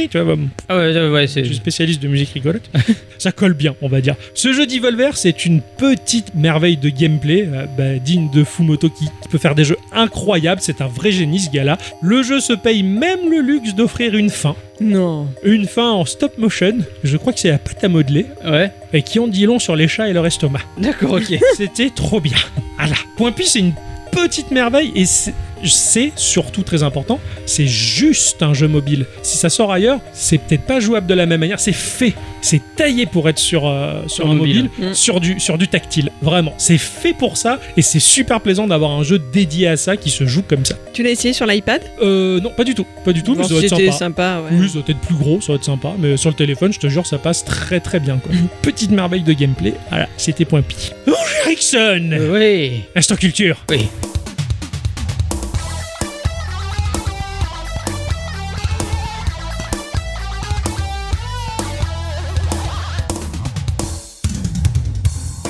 Tu vois, Ah ouais, ouais, ouais, c'est. Je suis spécialiste de musique rigolote. *laughs* ça colle bien, on va dire. Ce jeu d'Evolver, c'est une petite merveille de gameplay, euh, bah, digne de Fumoto qui, qui peut faire des jeux incroyables. C'est un vrai génie, ce gars-là. Le jeu se paye même le luxe d'offrir une fin. Non. Une fin en stop motion. Je crois que c'est la pâte à modeler. Ouais, Et qui en dit long sur les chats et leur estomac. d'accord, ok. C'était trop bien. Voilà. Point P, c'est une petite merveille et c'est- c'est surtout très important, c'est juste un jeu mobile. Si ça sort ailleurs, c'est peut-être pas jouable de la même manière, c'est fait. C'est taillé pour être sur, euh, sur Sur un mobile. mobile, Mm. sur, du, sur du tactile. Vraiment. C'est fait pour ça et c'est super plaisant d'avoir un jeu dédié à ça qui se joue comme ça. Tu l'as essayé sur l'iPad? Euh, non, pas du tout. Pas du tout, mais ça doit être C'était sympa. sympa, ouais. Oui, ça doit être plus gros, ça va être sympa, mais sur le téléphone, je te jure, ça passe très très bien. Quoi. Petite merveille de gameplay. Voilà, c'était point pi. Bonjour Ericsson Oui, Instant culture oui.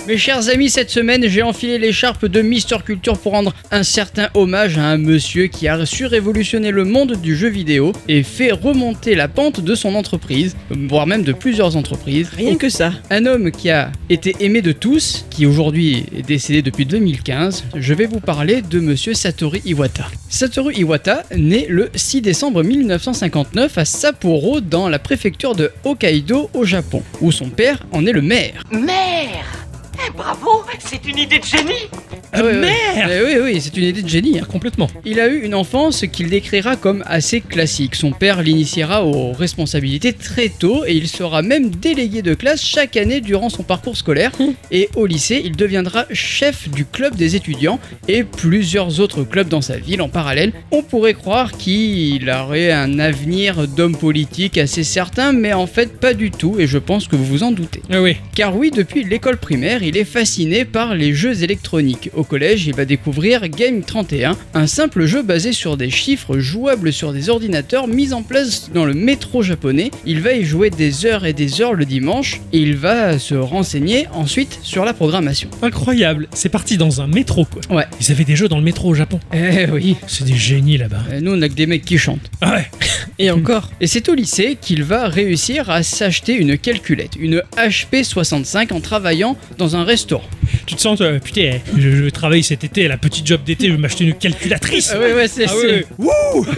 Mes chers amis, cette semaine, j'ai enfilé l'écharpe de Mister Culture pour rendre un certain hommage à un monsieur qui a su révolutionner le monde du jeu vidéo et fait remonter la pente de son entreprise, voire même de plusieurs entreprises. Rien que ça. Un homme qui a été aimé de tous, qui aujourd'hui est décédé depuis 2015, je vais vous parler de monsieur Satoru Iwata. Satoru Iwata naît le 6 décembre 1959 à Sapporo dans la préfecture de Hokkaido au Japon, où son père en est le maire. Mère Eh, Bravo C'est une idée de génie ouais, ouais. maire Eh oui, oui, c'est une idée de génie. hein. Complètement. Il a eu une enfance qu'il décrira comme assez classique. Son père l'initiera aux responsabilités très tôt et il sera même délégué de classe chaque année durant son parcours scolaire. *laughs* Et au lycée, il deviendra chef du club des étudiants et plusieurs autres clubs dans sa ville en parallèle. On pourrait croire qu'il aurait un avenir d'homme politique assez certain, mais en fait pas du tout et je pense que vous vous en doutez. Ah oui. Car oui, depuis l'école primaire, il est fasciné par les jeux électroniques. Au collège, il va découvrir Game 31, un simple jeu basé sur des chiffres jouables sur des ordinateurs mis en place dans le métro japonais. Il va y jouer des heures et des heures le dimanche et il va se renseigner ensuite sur la programmation. Incroyable. C'est parti dans un métro, quoi. Ouais. Ils avaient des jeux dans le métro au Japon. Eh oui, C'est des génies là-bas. euh, nous on a que des mecs qui chantent. Ah ouais. *laughs* Et encore. Et c'est au lycée qu'il va réussir à s'acheter une calculette, une HP65 en travaillant dans un restaurant. tu te sens, euh, putain, je, je travaille cet été, la petite job d'été, je vais m'acheter une calculatrice. Ah ouais, ouais, c'est Ah ouais, c'est-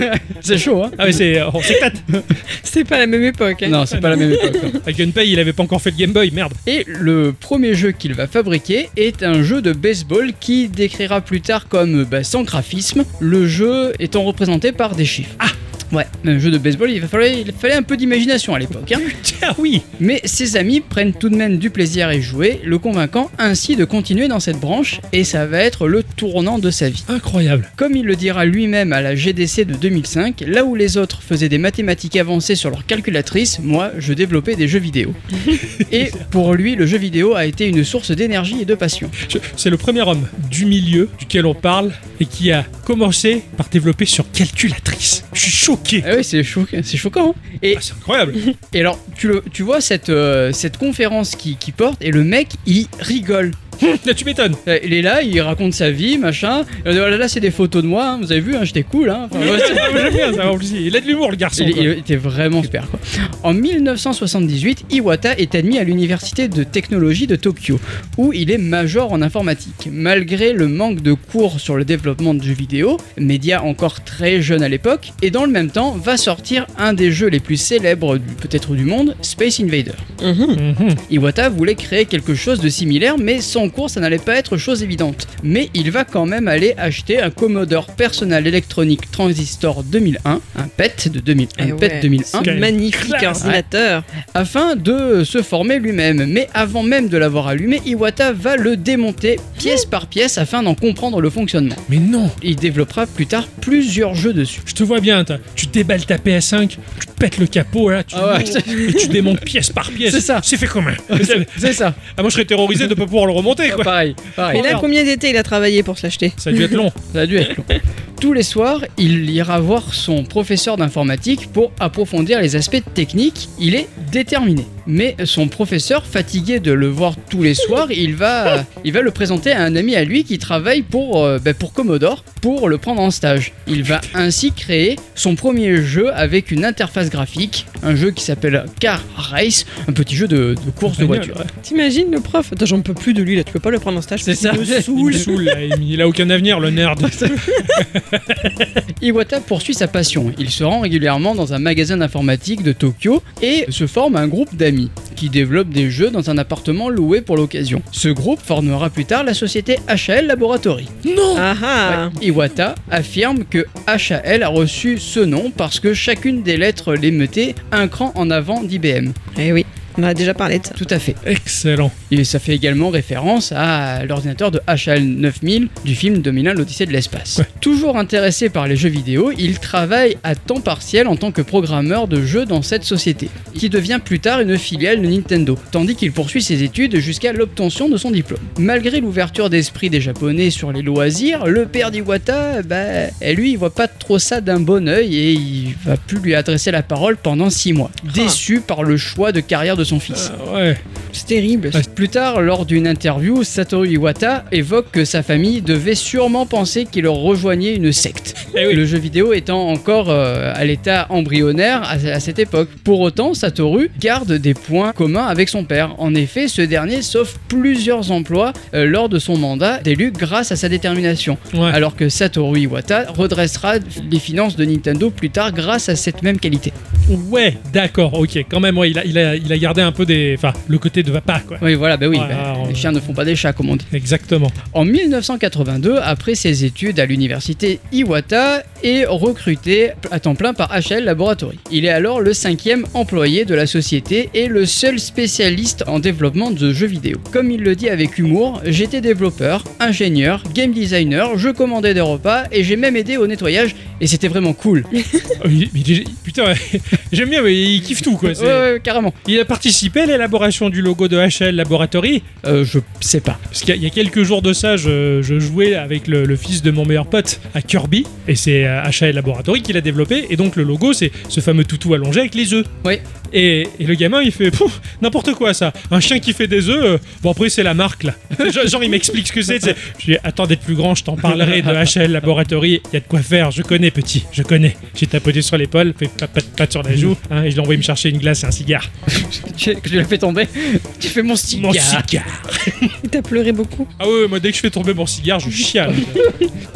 ouais. *laughs* c'est chaud, hein Ah ouais, c'est, on s'éclate. *laughs* C'est pas la même époque. hein. Non, c'est pas la même époque. hein. Avec Gunpei, il avait pas encore fait de Game Boy, merde. Et le premier jeu qu'il va fabriquer est un jeu de baseball qui décrira plus tard comme bah, sans graphisme, le jeu étant représenté par des chiffres. Ah Ouais, un jeu de baseball, il, fallait un peu d'imagination à l'époque. hein. *laughs* Tiens, oui. Mais ses amis prennent tout de même du plaisir à y jouer, le convainquant ainsi de continuer dans cette branche, et ça va être le tournant de sa vie. Incroyable. Comme il le dira lui-même à la GDC de 2005, là où les autres faisaient des mathématiques avancées sur leur calculatrice, moi je développais des jeux vidéo. *laughs* et pour lui, le jeu vidéo a été une source d'énergie et de passion. C'est le premier homme du milieu duquel on parle et qui a commencé par développer sur calculatrice. Je suis choqué. Ah oui, c'est choquant, c'est choquant. hein. et, Ah, c'est incroyable. *laughs* et alors, tu, le, tu vois cette, euh, cette conférence qui, qui porte, et le mec, il rigole. *laughs* Là, tu m'étonnes. Euh, Il est là, il raconte sa vie, machin. Euh, Là, là, c'est des photos de moi, hein, vous avez vu, hein, j'étais cool. Hein. Enfin, ouais, c'est- moi, *laughs* J'aime bien ça. en plus. Il a de l'humour, le garçon. Il, était vraiment super. Quoi. En 1978, Iwata est admis à l'université de technologie de Tokyo, où il est major en informatique. Malgré le manque de cours sur le développement de jeux vidéo, média encore très jeune à l'époque, et dans le même temps va sortir un des jeux les plus célèbres du- peut-être du monde, Space Invader. Mhm. Mhm. Iwata voulait créer quelque chose de similaire, mais sans cours, ça n'allait pas être chose évidente. Mais il va quand même aller acheter un Commodore Personal Electronic Transistor 2001, un PET de 2000, un Eh PET ouais, 2001, ce magnifique Classe. ordinateur. afin de se former lui-même. Mais avant même de l'avoir allumé, Iwata va le démonter pièce par pièce afin d'en comprendre le fonctionnement. Mais non. Il développera plus tard plusieurs jeux dessus. Je te vois bien, tu déballes ta PS5, tu pètes le capot, là, tu, Ah ouais. et tu démontes pièce par pièce. C'est ça. C'est fait comment *laughs* C'est ça. Ah, moi, je serais terrorisé de pas pouvoir le remonter, quoi. Pareil, pareil. Et là, merde. combien d'été il a travaillé pour se l'acheter Ça a dû être long. Ça a dû être long. Tous les soirs, il ira voir son professeur d'informatique pour approfondir les aspects techniques. Il est déterminé. Mais son professeur, fatigué de le voir tous les soirs, il va, il va le présenter à un ami à lui qui travaille pour, euh, ben, pour Commodore pour le prendre en stage. Il va ainsi créer son premier jeu avec une interface graphique, un jeu qui s'appelle Car Race, un petit jeu de, de course de voiture. Ouais. T'imagines le prof? Attends, j'en peux plus de lui là, tu peux pas le prendre en stage. C'est ça. Il me Il me saoule. saoule, là. Il il a aucun avenir, le nerd. *laughs* *laughs* Iwata poursuit sa passion. Il se rend régulièrement dans un magasin d'informatique de Tokyo et se forme un groupe d'amis qui développent des jeux dans un appartement loué pour l'occasion. Ce groupe formera plus tard la société HAL Laboratory. Non Ah ah Ouais. Iwata affirme que HAL a reçu ce nom parce que chacune des lettres les mettait un cran en avant d'IBM. Eh oui, on a déjà parlé de ça. Tout à fait. Excellent. Et ça fait également référence à l'ordinateur de HAL 9000 du film 2001 l'Odyssée de l'espace. Ouais. Toujours intéressé par les jeux vidéo, il travaille à temps partiel en tant que programmeur de jeux dans cette société, qui devient plus tard une filiale de Nintendo, tandis qu'il poursuit ses études jusqu'à l'obtention de son diplôme. Malgré l'ouverture d'esprit des Japonais sur les loisirs, le père d'Iwata, bah, lui, il voit pas trop ça d'un bon oeil et il va plus lui adresser la parole pendant 6 mois, déçu par le choix de carrière de son fils. Ouais. C'est terrible. Ouais. Plus tard, lors d'une interview, Satoru Iwata évoque que sa famille devait sûrement penser qu'il rejoignait une secte. Eh oui. Le jeu vidéo étant encore euh, à l'état embryonnaire à, à cette époque. Pour autant, Satoru garde des points communs avec son père. En effet, ce dernier sauve plusieurs emplois euh, lors de son mandat d'élu grâce à sa détermination. Ouais. Alors que Satoru Iwata redressera les finances de Nintendo plus tard grâce à cette même qualité. Ouais, d'accord, ok. Quand même, ouais, il a, il a, il a gardé un peu des. Enfin, le côté de papa, quoi. Oui, voilà, bah oui, on- les chiens ne font pas des chats, comme on dit. Exactement. En 1982, après ses études à l'université Iwata, est recruté à temps plein par HL Laboratory. Il est alors le cinquième employé de la société et le seul spécialiste en développement de jeux vidéo. Comme il le dit avec humour, j'étais développeur, ingénieur, game designer, je commandais des repas et j'ai même aidé au nettoyage et c'était vraiment cool. Oh, *laughs* mais il- putain, *laughs* j'aime bien, mais il kiffe tout, quoi. Ouais, carrément. Il a participé à l'élaboration du logo de HL Laboratory. Euh, je sais pas. Parce qu'il y a- il y a quelques jours de ça, je, je jouais avec le, le fils de mon meilleur pote à Kirby, et c'est euh, HL Laboratory qui l'a développé, et donc le logo, c'est ce fameux toutou allongé avec les œufs. Oui. Et, et le gamin, il fait Pouf, n'importe quoi ça. Un chien qui fait des œufs, euh, bon après c'est la marque là. *laughs* genre, il m'explique ce que c'est. Je lui dis attends d'être plus grand, je t'en parlerai de HL Laboratory. Il y a de quoi faire, je connais petit, je connais. J'ai tapoté sur l'épaule, fait pat, pat, pat sur la joue, hein, et je l'ai envoyé me chercher une glace et un cigare. *laughs* Tu, que tu l'as fait tomber. Tu fais mon cigare. Mon cigare. *laughs* T'as pleuré beaucoup. Ah ouais, moi dès que je fais tomber mon cigare, je *laughs* chiale.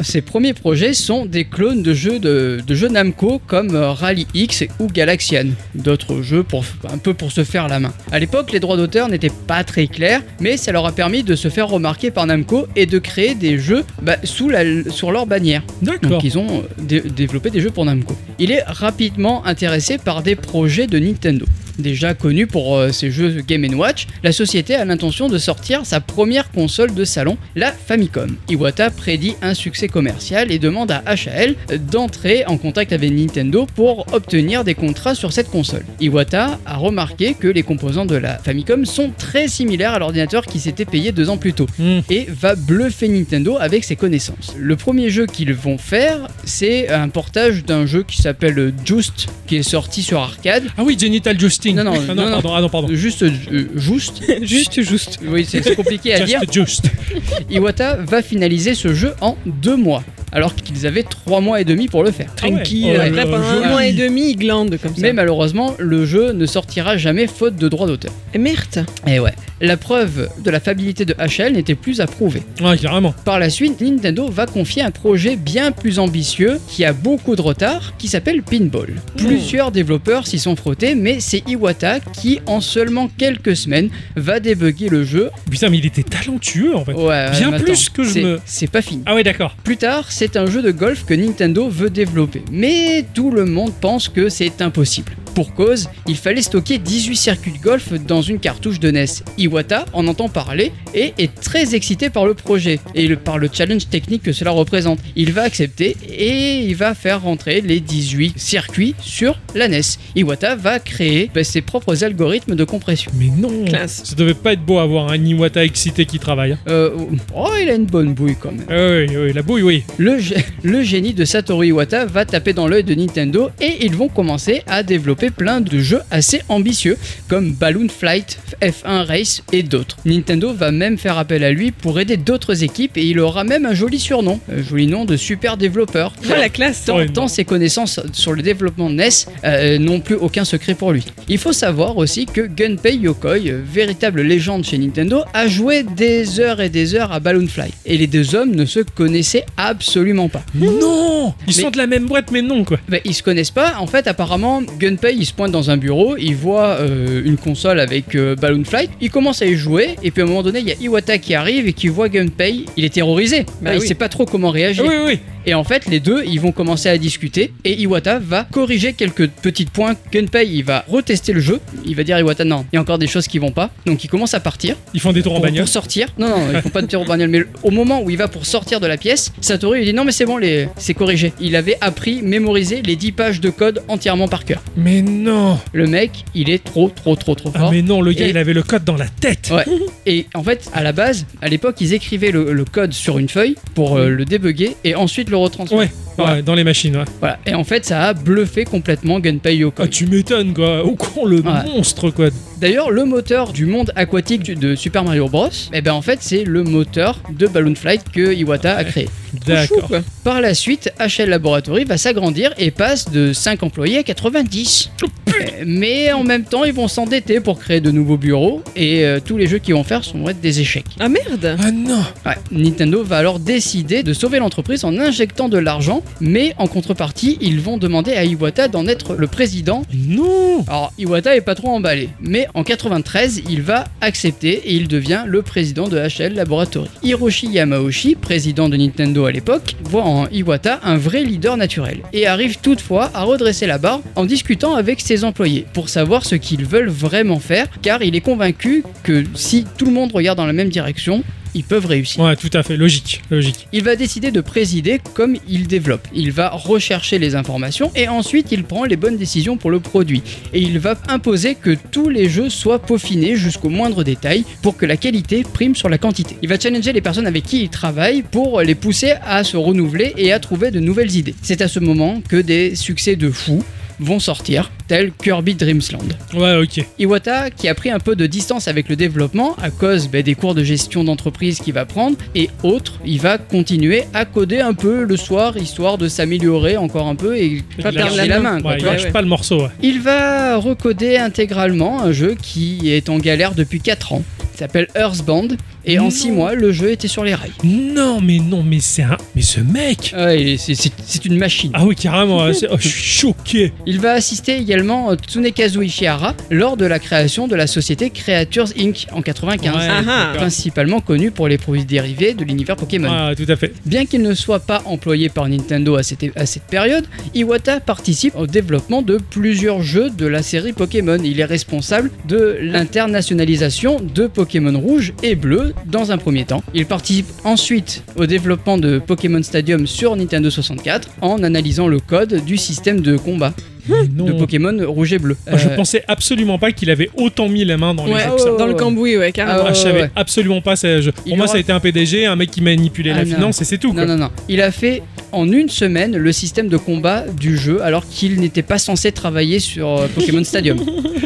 Ses premiers projets sont des clones de jeux de, de jeux Namco comme euh, Rally X ou Galaxian, d'autres jeux pour un peu pour se faire la main. À l'époque, les droits d'auteur n'étaient pas très clairs, mais ça leur a permis de se faire remarquer par Namco et de créer des jeux bah, sous la, sur leur bannière. D'accord. Donc ils ont euh, dé- développé des jeux pour Namco. Il est rapidement intéressé par des projets de Nintendo. Déjà connu pour euh, ses jeux Game Watch, la société a l'intention de sortir sa première console de salon, la Famicom. Iwata prédit un succès commercial et demande à HAL d'entrer en contact avec Nintendo pour obtenir des contrats sur cette console. Iwata a remarqué que les composants de la Famicom sont très similaires à l'ordinateur qui s'était payé deux ans plus tôt Hmm. et va bluffer Nintendo avec ses connaissances. Le premier jeu qu'ils vont faire, c'est un portage d'un jeu qui s'appelle Just, qui est sorti sur arcade. Ah oui, Genital Justing. Non, non, *laughs* ah, non, non. pardon, ah non, pardon. Juste, euh, juste, *laughs* Juste, juste. oui, c'est compliqué à dire. Just, just. *laughs* Iwata va finaliser ce jeu en deux mois, alors qu'ils avaient trois mois et demi pour le faire. Ah ouais. Tranquille. Oh là Après, pendant un mois et demi, il glande comme ça. Mais malheureusement, le jeu ne sortira jamais faute de droits d'auteur. Et merde. Et ouais, la preuve de la fiabilité de HL n'était plus à prouver. Ouais, carrément. Par la suite, Nintendo va confier un projet bien plus ambitieux qui a beaucoup de retard, qui s'appelle Pinball. Plusieurs développeurs s'y sont frottés, mais c'est Iwata qui, en seulement quelques semaines, va débugger le jeu. Putain, mais il était talentueux en fait. Ouais, Bien plus que je me- C'est pas fini. Ah ouais, d'accord. Plus tard, c'est un jeu de golf que Nintendo veut développer. Mais tout le monde pense que c'est impossible. Pour cause, il fallait stocker 18 circuits de golf dans une cartouche de NES. Iwata en entend parler et est très excité par le projet et par le challenge technique que cela représente. Il va accepter et il va faire rentrer les 18 circuits sur la NES. Iwata va créer bah, ses propres algorithmes de compression. Mais non. Classe. Ça devait pas être beau avoir un Iwata excité qui travaille. hein. Euh, oh, il a une bonne bouille quand même. Ah oui, oui, la bouille, oui. Le, gé- le génie de Satoru Iwata va taper dans l'œil de Nintendo et ils vont commencer à développer plein de jeux assez ambitieux comme Balloon Flight, F1 Race et d'autres. Nintendo va même faire appel à lui pour aider d'autres équipes et il aura même un joli surnom, un joli nom de super développeur. Oh, la classe. Tant, non. ses connaissances sur le développement de NES euh, n'ont plus aucun secret pour lui. Il faut savoir aussi que Gunpei Yokoi, véritable légende chez Nintendo, a joué des heures et des heures à Balloon Flight. Et les deux hommes ne se connaissaient absolument pas. Non Ils Mais- sont de la même boîte, mais non quoi. Ils se connaissent pas. En fait, apparemment, Gunpei il se pointe dans un bureau, il voit euh, une console avec euh, Balloon Flight, il commence à y jouer, et puis à un moment donné, il y a Iwata qui arrive et qui voit Gunpei. Il est terrorisé. Bah il oui. sait pas trop comment réagir. oui, oui, oui. Et en fait, les deux, ils vont commencer à discuter et Iwata va corriger quelques petits points. Gunpei, il va retester le jeu. Il va dire à Iwata, non, il y a encore des choses qui vont pas. Donc il commence à partir Ils font des tours en bagnole. pour sortir. Non, non, ils font pas de tir au bagnole. Mais au moment où il va pour sortir de la pièce, Satoru il dit non, mais c'est bon, les... c'est corrigé. Il avait appris, mémorisé les 10 pages de code entièrement par cœur. Mais non Le mec, il est trop, trop, trop, trop Ah fort. mais non, le gars Et- il avait le code dans la tête. Ouais. Et en fait, à la base, à l'époque, ils écrivaient le, le code sur une feuille pour euh, le débugger et ensuite le retransmettre. Ouais, ouais, dans les machines, ouais. Voilà. Et en fait, ça a bluffé complètement Gunpei Yokoi. Ah, tu m'étonnes, quoi. Au con, le Ouais. monstre, quoi. D'ailleurs, le moteur du monde aquatique de Super Mario Bros, eh ben en fait, c'est le moteur de Balloon Flight que Iwata a créé. D'accord. Par la suite, HL Laboratory va s'agrandir et passe de 5 employés à 90. Euh, Mais en même temps, ils vont s'endetter pour créer de nouveaux bureaux et euh, tous les jeux qu'ils vont faire vont être des échecs. Ah merde. Ah non Ouais, Nintendo va alors décider de sauver l'entreprise en injectant de l'argent, mais en contrepartie, ils vont demander à Iwata d'en être le président Non Alors, Iwata est pas trop emballé, mais en 93, il va accepter et il devient le président de HL Laboratory. Hiroshi Yamauchi, président de Nintendo à l'époque, voit en Iwata un vrai leader naturel et arrive toutefois à redresser la barre en discutant avec ses employés pour savoir ce qu'ils veulent vraiment faire, car il est convaincu que si tout le monde regarde dans la même direction, ils peuvent réussir. Ouais, tout à fait, logique, logique. Il va décider de présider comme il développe. Il va rechercher les informations et ensuite il prend les bonnes décisions pour le produit. Et il va imposer que tous les jeux soient peaufinés jusqu'au moindre détail pour que la qualité prime sur la quantité. Il va challenger les personnes avec qui il travaille pour les pousser à se renouveler et à trouver de nouvelles idées. C'est à ce moment que des succès de fou vont sortir, tels Kirby Dreamsland. Ouais, ok. Iwata, qui a pris un peu de distance avec le développement à cause ben, des cours de gestion d'entreprise qu'il va prendre, et autres, il va continuer à coder un peu le soir, histoire de s'améliorer encore un peu et pas Il perdre la main. quoi, Ouais, tu il lâche pas le morceau. ouais. Il va recoder intégralement un jeu qui est en galère depuis 4 ans. Il s'appelle Earthbound, et en Non. 6 mois, le jeu était sur les rails. Non, mais non, mais c'est un. Mais ce mec Ouais, c'est- une machine. Ah oui, carrément. c'est- oh, je suis choqué. Il va assister également euh, Tsunekazu Ishihara lors de la création de la société Creatures Inc. en 95. Ouais, Ah ah. Principalement connu pour les produits dérivés de l'univers Pokémon. Ah, tout à fait. Bien qu'il ne soit pas employé par Nintendo à cette, à cette période, Iwata participe au développement de plusieurs jeux de la série Pokémon. Il est responsable de l'internationalisation de Pokémon rouge et bleu dans un premier temps. Il participe ensuite au développement de Pokémon Stadium sur Nintendo 64 en analysant le code du système de combat Mais de. Pokémon rouge et bleu. Ah, Je Euh, pensais absolument pas qu'il avait autant mis les mains dans les Ouais, ouais, dans le cambouis, ouais, carrément. Ah, je savais ouais. absolument pas. ça. Je- Pour moi, aura- ça a été un PDG, un mec qui manipulait Ah, la non. finance et c'est tout. Quoi. Non, non, non. Il a fait en une semaine le système de combat du jeu alors qu'il n'était pas censé travailler sur euh, Pokémon *laughs* Stadium.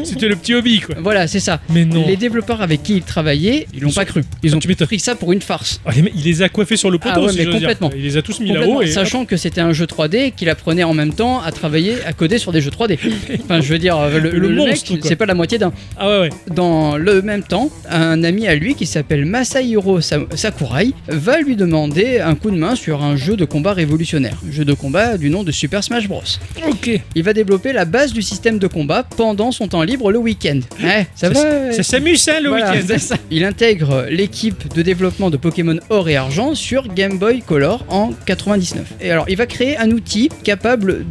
C'était le petit hobby, quoi. voilà, c'est ça. Mais non. Les développeurs avec qui il travaillait, ils l'ont pas cru. Ils Ah, ont tu pris ça pour une farce. Ah, il les a coiffés sur le poteau, Ah ouais, si mais j'ose dire. complètement. Il les a tous mis Complètement, là-haut et. sachant que c'était un jeu 3D et qu'il apprenait en même temps à travailler, à coder sur des jeux 3D. *laughs* Enfin, je veux dire, le, Le le monstre, mec, c'est pas la moitié d'un. Ah ouais, ouais. Dans le même temps, un ami à lui qui s'appelle Masahiro Sa- Sakurai va lui demander un coup de main sur un jeu de combat révolutionnaire. Un jeu de combat du nom de Super Smash Bros. Ok. Il va développer la base du système de combat pendant son temps libre le week-end. Ouais, ça, Ça, va Ça s'amuse, ça, le Voilà, week-end. Il intègre l'équipe de développement de Pokémon Or et Argent sur Game Boy Color en 99. Et alors, il va créer un outil capable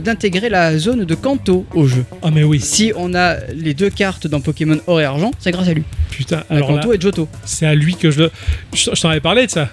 d'intégrer la zone de Kanto au jeu. Ah, mais oui. Si on a les deux cartes dans Pokémon Or et Argent, c'est grâce à lui. Putain, À alors là, Kanto et Johto. c'est à lui que. Je, je t'en avais parlé de ça.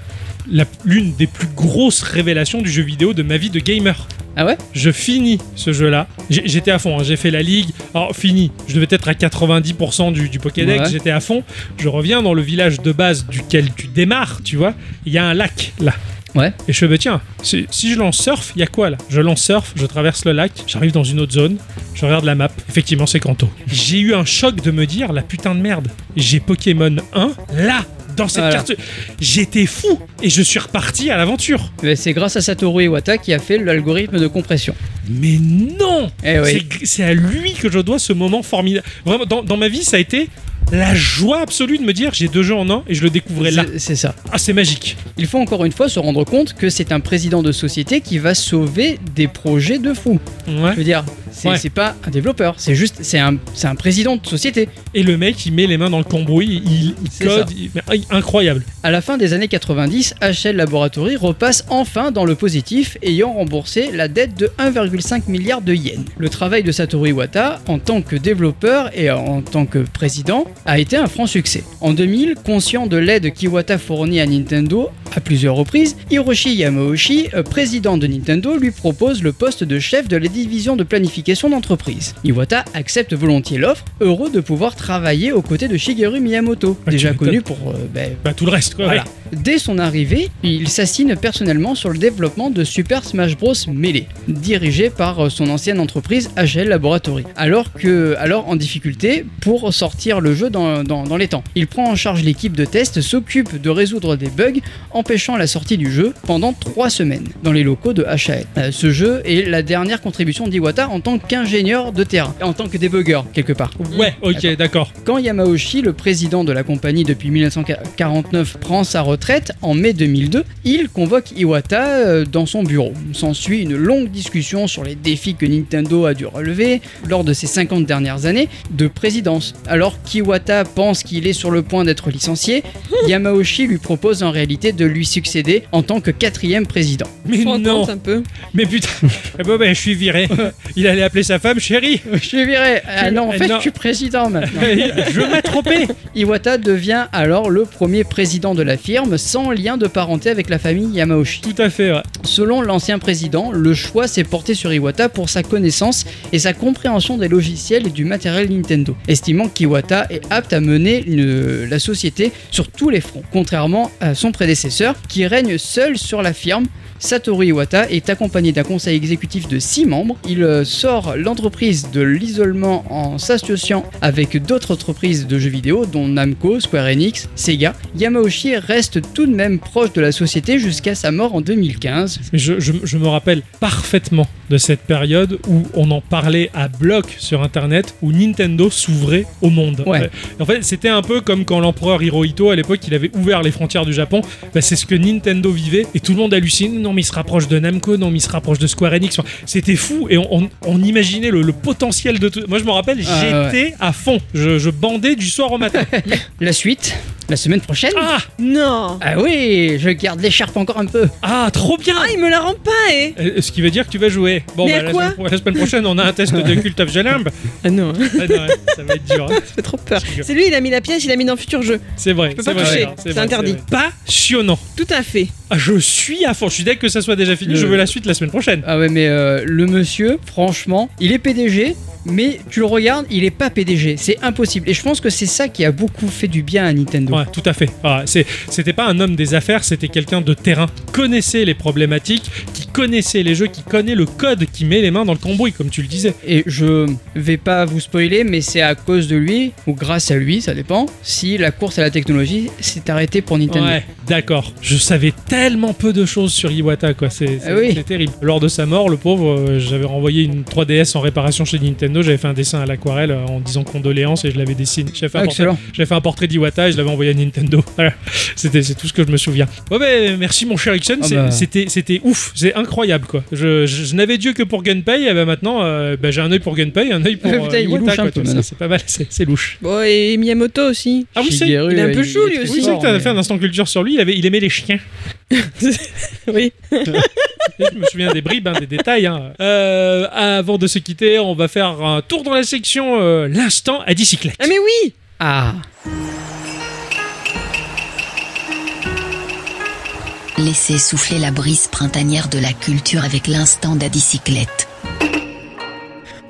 L'une des plus grosses révélations du jeu vidéo de ma vie de gamer. Ah ouais? Je finis ce jeu-là. J'étais à fond, hein. j'ai fait la ligue. Alors, fini. Je devais être à 90% du, du Pokédex. Ouais. J'étais à fond. Je reviens dans le village de base duquel tu démarres, tu vois. Il y a un lac là. Ouais. Et je fais, bah tiens, si, si je lance surf, il y a quoi là? Je lance surf, je traverse le lac, j'arrive dans une autre zone, je regarde la map. Effectivement, c'est Kanto. J'ai eu un choc de me dire, la putain de merde, j'ai Pokémon 1 là, dans cette Voilà. carte. J'étais fou et je suis reparti à l'aventure. Mais C'est grâce à Satoru Iwata qui a fait l'algorithme de compression. Mais non Eh oui. C'est à lui que je dois ce moment formidable. Vraiment, dans, dans ma vie, ça a été la joie absolue de me dire j'ai deux jeux en un et je le découvrais là. C'est- C'est ça. Ah, c'est magique. Il faut encore une fois se rendre compte que c'est un président de société qui va sauver des projets de fou. Ouais. Je veux dire, c'est Ouais. pas un développeur, c'est juste, c'est un, un président de société. Et le mec, il met les mains dans le cambouis, il, il code, ça. il- mais, incroyable. À la fin des années 90, HL Laboratory repasse enfin dans le positif, ayant remboursé la dette de 1,5 milliard de yens. Le travail de Satoru Iwata, en tant que développeur et en tant que président, a été un franc succès. En 2000, conscient de l'aide qu'Iwata fournit à Nintendo à plusieurs reprises, Hiroshi Yamauchi, euh, président de Nintendo, lui propose le poste de chef de la division de planification d'entreprise. Iwata accepte volontiers l'offre, heureux de pouvoir travailler aux côtés de Shigeru Miyamoto, Ah, déjà connu pour euh, ben, Bah, tout le reste, quoi. voilà. Dès son arrivée, il s'assigne personnellement sur le développement de Super Smash Bros Melee, dirigé par euh, son ancienne entreprise HL Laboratory, alors, que, alors en difficulté pour sortir le jeu dans, dans- dans les temps. Il prend en charge l'équipe de test, s'occupe de résoudre des bugs, empêchant la sortie du jeu pendant trois semaines dans les locaux de HL. Euh, ce jeu est la dernière contribution d'Iwata en tant qu'ingénieur de terrain, en tant que débugger quelque part. Ouais, ok, d'accord. Quand Yamauchi, le président de la compagnie depuis 1949, prend sa retraite en mai 2002, il convoque Iwata euh, dans son bureau. S'ensuit une longue discussion sur les défis que Nintendo a dû relever lors de ses 50 dernières années de présidence. Alors qu'Iwata pense qu'il est sur le point d'être licencié, *laughs* Yamauchi lui propose en réalité de lui succéder en tant que quatrième président. Mais non, un peu. mais putain. *laughs* Eh ben, ben, je suis viré. *laughs* Il allait appeler sa femme chérie. Je suis viré Ah non, en fait, Non. je suis président maintenant. *laughs* je m'ai trompé. Iwata devient alors le premier président de la firme sans lien de parenté avec la famille Yamauchi. Tout à fait, ouais. Selon l'ancien président, le choix s'est porté sur Iwata pour sa connaissance et sa compréhension des logiciels et du matériel Nintendo, estimant qu'Iwata est apte à mener une- la société sur tous les fronts, contrairement à son prédécesseur qui règne seul sur la firme. Satoru Iwata est accompagné d'un conseil exécutif de 6 membres. Il euh, sort l'entreprise de l'isolement en s'associant avec d'autres entreprises de jeux vidéo, dont Namco, Square Enix, Sega. Yamauchi reste tout de même proche de la société jusqu'à sa mort en 2015. Je, je- je me rappelle parfaitement de cette période où on en parlait à bloc sur internet, où Nintendo s'ouvrait au monde. Ouais. En fait, c'était un peu comme quand l'empereur Hirohito, à l'époque, il avait ouvert les frontières du Japon. Bah, c'est ce que Nintendo vivait et tout le monde hallucine. Non, mais il se rapproche de Namco, non, mais il se rapproche de Square Enix. C'était fou et on, on- on imaginait le, le potentiel de tout. Moi, je me rappelle, Ah, j'étais à fond. Je, je bandais du soir au matin. *laughs* La suite, la semaine prochaine. ah, Non Ah oui, je garde l'écharpe encore un peu. ah, trop bien! Ah, il me la rend pas, eh Euh, Ce qui veut dire que tu vas jouer. Bon, Mais bah, à la, quoi semaine, pro- la semaine prochaine, on a un test de Cult of Jalimb. *laughs* Ah non, Ah non, ouais, ça va être dur. hein. *laughs* ça fait trop peur. Je. C'est lui, il a mis la pièce, il a mis dans Futur Jeu. C'est vrai. peux c'est pas vrai, toucher, alors, c'est vrai, interdit. vrai. Passionnant. Tout à fait. Ah, je suis à fond. Je suis dès que ça soit déjà fini. Le- Je veux la suite la semaine prochaine. Ah ouais, mais euh, le monsieur, franchement, il est PDG, mais tu le regardes, il est pas PDG. C'est impossible. Et je pense que c'est ça qui a beaucoup fait du bien à Nintendo. Ouais, tout à fait. Ah, c'était pas un homme des affaires, c'était quelqu'un de terrain, qui connaissait les problématiques, qui connaissait les jeux, qui connaît le code, qui met les mains dans le cambouis, comme tu le disais. Et je vais pas vous spoiler, mais c'est à cause de lui, ou grâce à lui, ça dépend, si la course à la technologie s'est arrêtée pour Nintendo. Ouais, d'accord. Je savais tellement peu de choses sur Iwata, quoi. C'est, Ah oui. terrible. Lors de sa mort, le pauvre, euh, j'avais renvoyé une 3DS en réparation chez Nintendo. J'avais fait un dessin à l'aquarelle euh, en disant condoléances et je l'avais dessiné. J'avais fait, un Ah, fait un portrait d'Iwata et je l'avais envoyé Nintendo. *laughs* Voilà. C'était, c'est tout ce que je me souviens. Ouais, ben, merci mon cher Ixon. Ah bah. C'était, c'était ouf. C'est incroyable, quoi. Je, je, je n'avais Dieu que pour Gunpei et ben maintenant, euh, ben, j'ai un œil pour Gunpei, un œil pour *laughs* euh, Putain, Iwata, quoi. peu, c'est, c'est pas mal, *laughs* c'est, c'est louche. Bon, et Miyamoto aussi. Ah oui, c'est. Il est un peu euh, chou, lui aussi. Oui, c'est que mais- fait un instant culture sur lui. Il, avait, il aimait les chiens. Oui. Et je me souviens des bribes, hein, des détails. hein. Euh, avant de se quitter, on va faire un tour dans la section euh, l'instant à bicyclette. Ah, mais oui Ah, Laissez souffler la brise printanière de la culture avec l'instant d'adicyclette.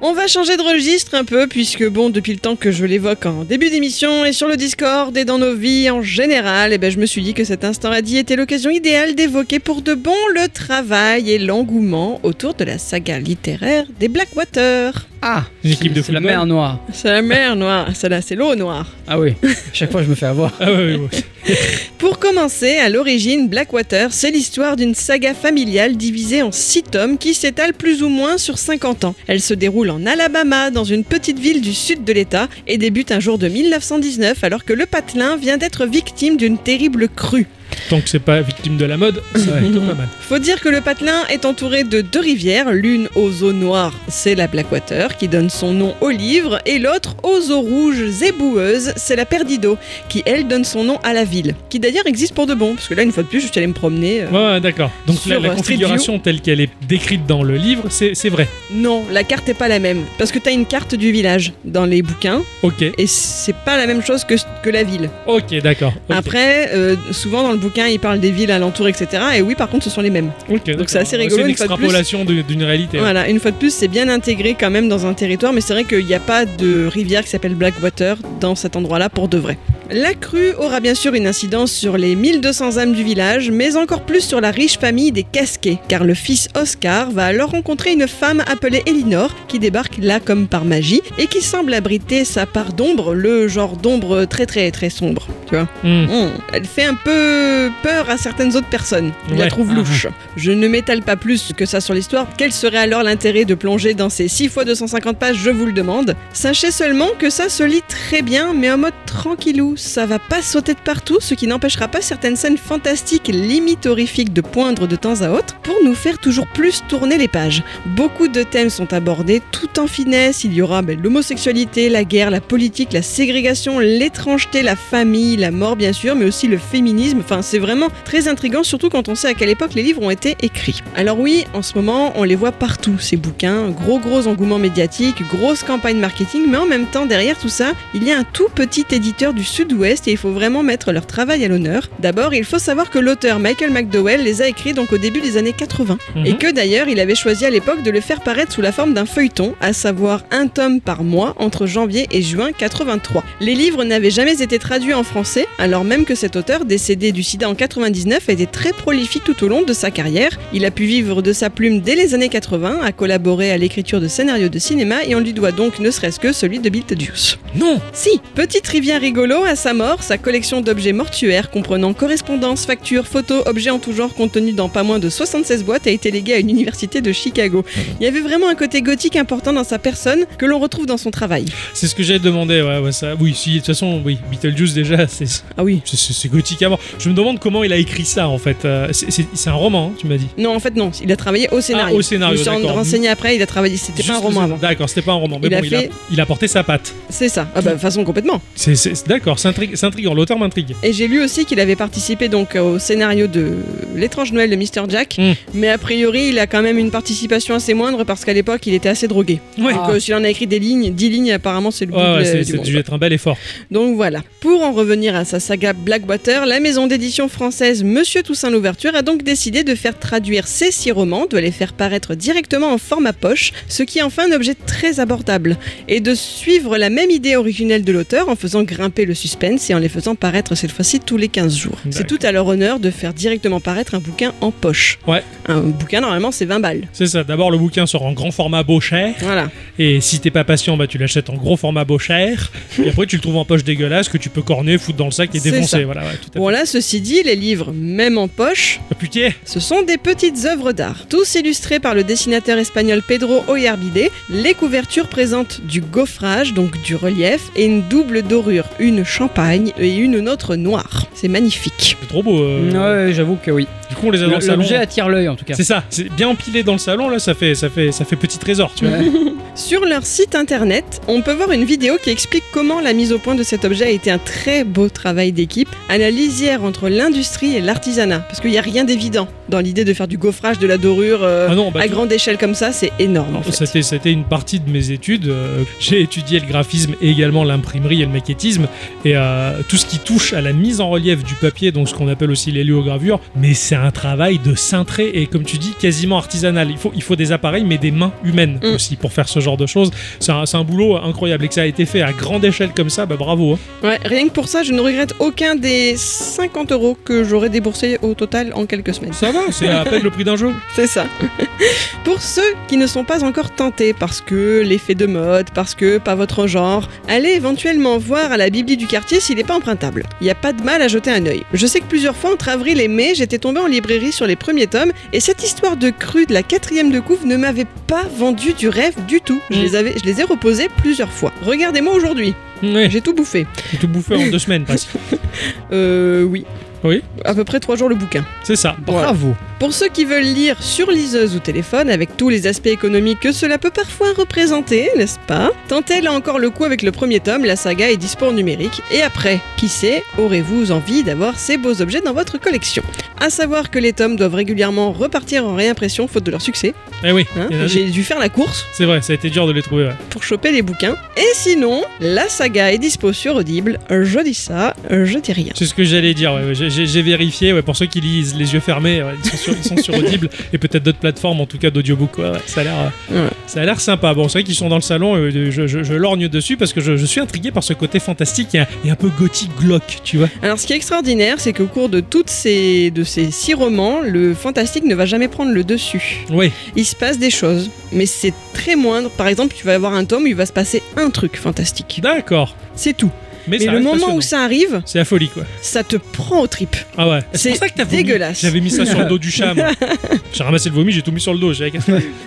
On va changer de registre un peu, puisque bon, depuis le temps que je l'évoque en début d'émission et sur le Discord et dans nos vies en général, eh ben, je me suis dit que cet instant a dit était l'occasion idéale d'évoquer pour de bon le travail et l'engouement autour de la saga littéraire des Blackwater. Ah, Une équipe de c'est la mer noire. C'est la mer noire, celle-là c'est l'eau noire. Ah oui, *laughs* chaque fois je me fais avoir. Ah. *laughs* Pour commencer, à l'origine, Blackwater, c'est l'histoire d'une saga familiale divisée en 6 tomes qui s'étale plus ou moins sur 50 ans. Elle se déroule en Alabama, dans une petite ville du sud de l'État, et débute un jour de 1919 alors que le patelin vient d'être victime d'une terrible crue. Tant que c'est pas victime de la mode, c'est *laughs* plutôt pas mal. Faut dire que le patelin est entouré de deux rivières, l'une aux eaux noires, c'est la Blackwater, qui donne son nom au livre, et l'autre aux eaux rouges et boueuses, c'est la Perdido, qui elle donne son nom à la ville, qui d'ailleurs existe pour de bon, parce que là une fois de plus je suis allée me promener. euh, Ouais, d'accord. Donc la, Sur, la euh, configuration telle qu'elle est décrite dans le livre, c'est vrai. Non, la carte est pas la même, parce que t'as une carte du village dans les bouquins, Ok, et c'est pas la même chose que, que la ville. ok, d'accord. Après, euh, souvent dans le bouquin, il parle des villes alentours, etc. Et oui, par contre, ce sont les mêmes. D'accord. c'est assez rigolo, C'est une une fois de plus. extrapolation d'une réalité. hein. Voilà, une fois de plus, c'est bien intégré quand même dans un territoire, mais c'est vrai qu'il n'y a pas de rivière qui s'appelle Blackwater dans cet endroit-là pour de vrai. La crue aura bien sûr une incidence sur les 1200 âmes du village, mais encore plus sur la riche famille des Casquets, car le fils Oscar va alors rencontrer une femme appelée Elinor, qui débarque là comme par magie, et qui semble abriter sa part d'ombre, le genre d'ombre très très très sombre, tu vois. Hmm. Hmm. Elle fait un peu peur à certaines autres personnes. Ils la Ouais. trouvent louche. Je ne m'étale pas plus que ça sur l'histoire. Quel serait alors l'intérêt de plonger dans ces 6 fois 250 pages, je vous le demande. Sachez seulement que ça se lit très bien, mais en mode tranquillou. Ça va pas sauter de partout, ce qui n'empêchera pas certaines scènes fantastiques, limite horrifiques, de poindre de temps à autre pour nous faire toujours plus tourner les pages. Beaucoup de thèmes sont abordés tout en finesse. Il y aura ben, l'homosexualité, la guerre, la politique, la ségrégation, l'étrangeté, la famille, la mort bien sûr, mais aussi le féminisme. Enfin, c'est vraiment très intriguant, surtout quand on sait à quelle époque les livres ont été écrits. Alors oui, en ce moment, on les voit partout, ces bouquins. Gros gros engouement médiatique, grosse campagne marketing, mais en même temps, derrière tout ça, il y a un tout petit éditeur du sud sud-ouest et il faut vraiment mettre leur travail à l'honneur. D'abord, il faut savoir que l'auteur Michael McDowell les a écrits donc au début des années 80 Mhm. et que d'ailleurs il avait choisi à l'époque de le faire paraître sous la forme d'un feuilleton, à savoir un tome par mois entre janvier et juin 83. Les livres n'avaient jamais été traduits en français, alors même que cet auteur, décédé du sida en 99, a été très prolifique tout au long de sa carrière. Il a pu vivre de sa plume dès les années 80, a collaboré à l'écriture de scénarios de cinéma et on lui doit donc ne serait-ce que celui de Beetlejuice. Non Si, petit trivia rigolo, à sa mort, sa collection d'objets mortuaires comprenant correspondances, factures, photos, objets en tout genre contenus dans pas moins de 76 boîtes a été léguée à une université de Chicago. Il y avait vraiment un côté gothique important dans sa personne que l'on retrouve dans son travail. C'est ce que j'avais demandé, ouais, ouais, ça. Oui, si, de toute façon, oui, Beetlejuice déjà, c'est Ah oui. c'est- gothique à mort. Je me demande comment il a écrit ça en fait. Euh, c'est- un roman, hein, tu m'as dit. Non, en fait non, il a travaillé au scénario. Ah, au scénario, Je me suis renseigné après, il a travaillé, c'était pas un roman avant. D'accord, c'était pas un roman, mais Il bon, a il, a, fait- il a porté sa patte. C'est ça. Ah bah de toute façon complètement. D'accord, c'est c'est intriguant. L'auteur m'intrigue. Et j'ai lu aussi qu'il avait participé donc au scénario de L'étrange Noël de Mr. Jack, Mm. mais a priori il a quand même une participation assez moindre parce qu'à l'époque il était assez drogué. Ouais. Donc euh, s'il en a écrit des lignes, 10 lignes apparemment c'est le double ouais, c'est du dû être un bel effort. Donc voilà. Pour en revenir à sa saga Blackwater, la maison d'édition française Monsieur Toussaint l'Ouverture a donc décidé de faire traduire ces six romans, de les faire paraître directement en format poche, ce qui en fait un objet très abordable, et de suivre la même idée originelle de l'auteur en faisant grimper le suspense et en les faisant paraître cette fois-ci tous les 15 jours. C'est tout à leur honneur de faire directement paraître un bouquin en poche. Ouais. Un bouquin normalement c'est 20 balles. C'est ça. D'abord, le bouquin sort en grand format beau cher. Voilà. Et si t'es pas patient, bah, tu l'achètes en gros format beau cher. Et après, tu le trouves en poche dégueulasse que tu peux corner, foutre dans le sac et défoncer. Voilà, ouais, tout à fait. Bon là, ceci dit, les livres, même en poche, Ah, putain Ce sont des petites œuvres d'art, tous illustrés par le dessinateur espagnol Pedro Oyarbide. Les couvertures présentent du gaufrage, donc du relief, et une double dorure, une champagne et une autre noire. C'est magnifique. C'est trop beau. euh. Ouais, j'avoue que oui. Du coup, on les a dans le salon. L'objet attire l'œil en tout cas. C'est ça, c'est bien empilé dans le salon, là, ça fait, ça fait, ça fait petit trésor, tu vois. *laughs* Sur leur site internet, on peut voir une vidéo qui explique comment la mise au point de cet objet a été un très beau travail d'équipe, à la lisière entre l'industrie et l'artisanat. Parce qu'il n'y a rien d'évident dans l'idée de faire du gaufrage, de la dorure euh, Ah non, bah, à tout- grande échelle comme ça, c'est énorme en fait. C'était, c'était une partie de mes études. euh, j'ai étudié le graphisme et également l'imprimerie et le maquettisme. Et euh, tout ce qui touche à la mise en relief du papier, donc ce qu'on appelle aussi l'héliogravure, mais c'est un travail de cintré et comme tu dis, quasiment artisanal. Il faut, il faut des appareils, mais des mains humaines Mm. aussi pour faire ce genre de choses. C'est un, boulot incroyable et que ça a été fait à grande échelle comme ça, bah bravo. hein. Ouais, rien que pour ça, je ne regrette aucun des 50 euros que j'aurais déboursé au total en quelques semaines. Ça va, c'est à peine le prix d'un jeu. *laughs* C'est ça. *laughs* pour ceux qui ne sont pas encore tentés parce que l'effet de mode, parce que pas votre genre, allez éventuellement voir à la Bibli du quartier s'il n'est pas empruntable. Il n'y a pas de mal à jeter un œil. Je sais que plusieurs fois entre avril et mai, j'étais tombé en librairie sur les premiers tomes et cette histoire de crue de la quatrième de couve ne m'avait pas vendu du rêve du tout. Je Mm. les, avais, je les ai reposés plusieurs fois. Regardez-moi aujourd'hui, j'ai tout bouffé. j'ai tout bouffé en deux semaines *laughs* presque. Euh, oui. Oui. À peu près trois jours le bouquin. C'est ça. Bravo. Pour ceux qui veulent lire sur liseuse ou téléphone, avec tous les aspects économiques que cela peut parfois représenter, n'est-ce pas? Tentez là encore le coup avec le premier tome, la saga est dispo en numérique. Et après, qui sait, aurez-vous envie d'avoir ces beaux objets dans votre collection? À savoir que les tomes doivent régulièrement repartir en réimpression faute de leur succès. Eh oui, hein? J'ai dû faire la course c'est vrai, ça a été dur de les trouver. ouais. pour choper les bouquins. Et sinon, la saga est dispo sur Audible. Je dis ça, je dis rien. C'est ce que j'allais dire. ouais, j'ai- vérifié. ouais, pour ceux qui lisent les yeux fermés, ils, sont sur, sont sur Audible et peut-être d'autres plateformes, en tout cas d'audiobook. ouais, ça a l'air, euh, Ouais. ça a l'air sympa. Bon, c'est vrai qu'ils sont dans le salon. euh, je, je- je lorgne dessus parce que je, je suis intrigué par ce côté fantastique et un, et un peu gothique glauque, tu vois. Alors, ce qui est extraordinaire, c'est qu'au cours de toutes ces, de ces six romans, le fantastique ne va jamais prendre le dessus. Oui, Il se passe des choses, mais c'est très moindre. Par exemple, tu vas avoir un tome où il va se passer un truc fantastique. d'accord. C'est tout. Mais, le moment où ça arrive, c'est la folie, quoi. ça te prend aux tripes. Ah ouais. C'est pour ça que t'as dégueulasse. J'avais mis ça sur le dos du chat. *laughs* J'ai ramassé le vomi, j'ai tout mis sur le dos.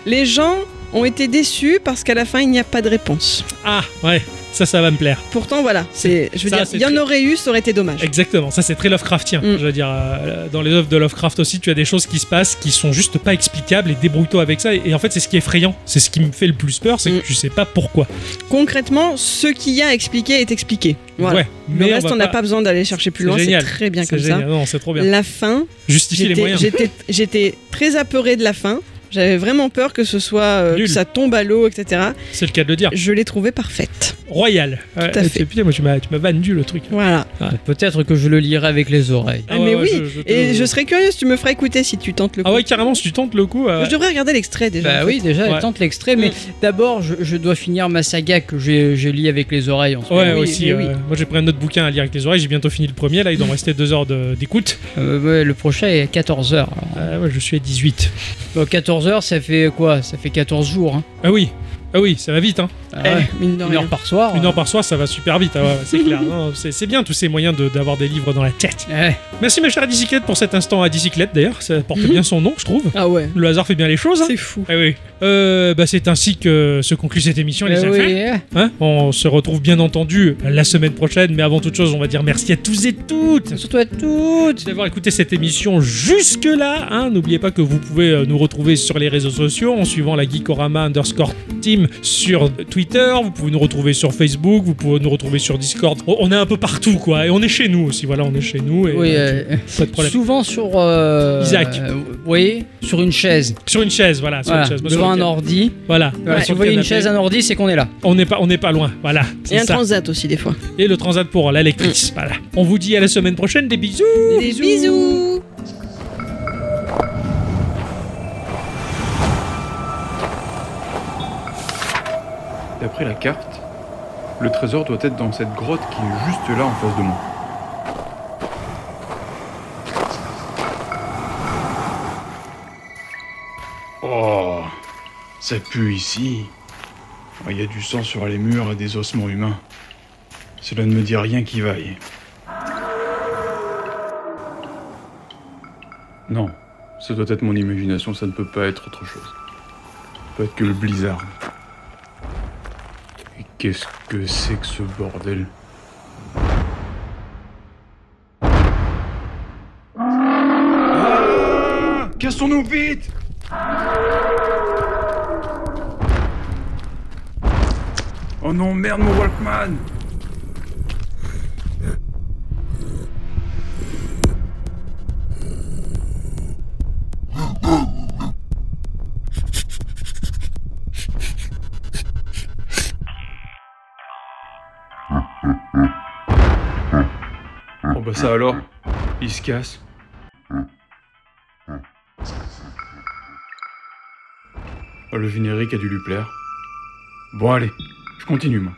Les gens ont été déçus parce qu'à la fin, il n'y a pas de réponse. Ah ouais, ça, ça va me plaire. Pourtant, voilà, c'est, je veux Ça, dire, il y en aurait eu, ça aurait été dommage. Exactement, ça c'est très Lovecraftien. Mm. Je veux dire, euh, dans les œuvres de Lovecraft aussi, tu as des choses qui se passent qui sont juste pas explicables et débrouille-toi avec ça. Et, et en fait, c'est ce qui est effrayant. C'est ce qui me fait le plus peur, c'est Mm. que tu sais pas pourquoi. Concrètement, ce qu'il y a à expliquer est expliqué. Voilà. Ouais, Le reste, on va n'a pas besoin d'aller chercher plus loin, c'est très bien comme génial. ça. Non, c'est trop bien. La fin, Justifier les j'étais, moyens. j'étais, très apeurée de la fin. J'avais vraiment peur que ce soit euh, que ça tombe à l'eau, etc. C'est le cas de le dire. Je l'ai trouvée parfaite. Royal. Ouais, Tout à fait. Putain, moi, tu m'as, tu m'as vendu le truc. Voilà. Peut-être que je le lirai avec les oreilles. Ah, mais ouais, oui. je- je te- Et je serais curieuse, tu me feras écouter si tu tentes le coup. Ah ouais, carrément, si tu tentes le coup. euh, Je devrais regarder l'extrait déjà. Bah en oui, déjà, elle Ouais. tente l'extrait, mais d'abord, je, je dois finir ma saga que j'ai- je lis avec les oreilles en ce Ouais, oui, aussi. oui, euh, oui. Moi, j'ai pris un autre bouquin à lire avec les oreilles. J'ai bientôt fini le premier. Là, il doit me rester deux heures de- d'écoute. Euh, ouais, le prochain est à 14h. Euh, ouais, je suis à 18. 14h, ça fait quoi? Ça fait 14 jours. Hein? Ah oui. Ah oui, ça va vite, hein. Ah Eh, ouais. mine de Une rien. heure par soir. Une heure par soir, ça va super vite. Ah ouais, ouais, c'est *laughs* clair. Non, c'est, c'est bien tous ces moyens de- d'avoir des livres dans la tête. Ouais. Merci, ma chère Adicyclette, pour cet instant à Dicyclette, d'ailleurs. Ça porte bien son nom, je trouve. Ah ouais. Le hasard fait bien les choses. hein. C'est fou. Ah oui. Euh, bah, c'est ainsi que se conclut cette émission, les Euh, enfants. oui. Hein on se retrouve bien entendu la semaine prochaine, mais avant toute chose, on va dire merci à tous et toutes Surtout à toutes. d'avoir écouté cette émission jusque-là. hein. N'oubliez pas que vous pouvez euh, nous retrouver sur les réseaux sociaux en suivant la Geekorama underscore team sur Twitter. Vous pouvez nous retrouver sur Facebook, vous pouvez nous retrouver sur Discord. On- est un peu partout, quoi. Et on est chez nous aussi. Voilà, on est chez nous. Et, Oui, euh, euh, pas de problème. souvent sur. euh, Isaac. euh, oui, sur une chaise. Sur une chaise, voilà. Sur Voilà, une chaise. Moi, sur devant un ordi. Voilà. Voilà, Ouais, si sur vous voyez une chaise, un ordi, c'est qu'on est là. On n'est pas, on n'est pas loin. Voilà. Et un ça. transat aussi des fois. Et le transat pour la lectrice. Voilà. On vous dit à la semaine prochaine. Des bisous. Des bisous. D'après la carte, le trésor doit être dans cette grotte qui est juste là en face de moi. Oh, ça pue ici. Oh, Il y a du sang sur les murs et des ossements humains. Cela ne me dit rien qui vaille. Non, ça doit être mon imagination, ça ne peut pas être autre chose. Ça peut être que le blizzard. Qu'est-ce que c'est que ce bordel? Ah Cassons-nous vite! Oh non, merde mon Walkman bah ça alors Il se casse. Oh, le générique a dû lui plaire. Bon allez, je continue moi.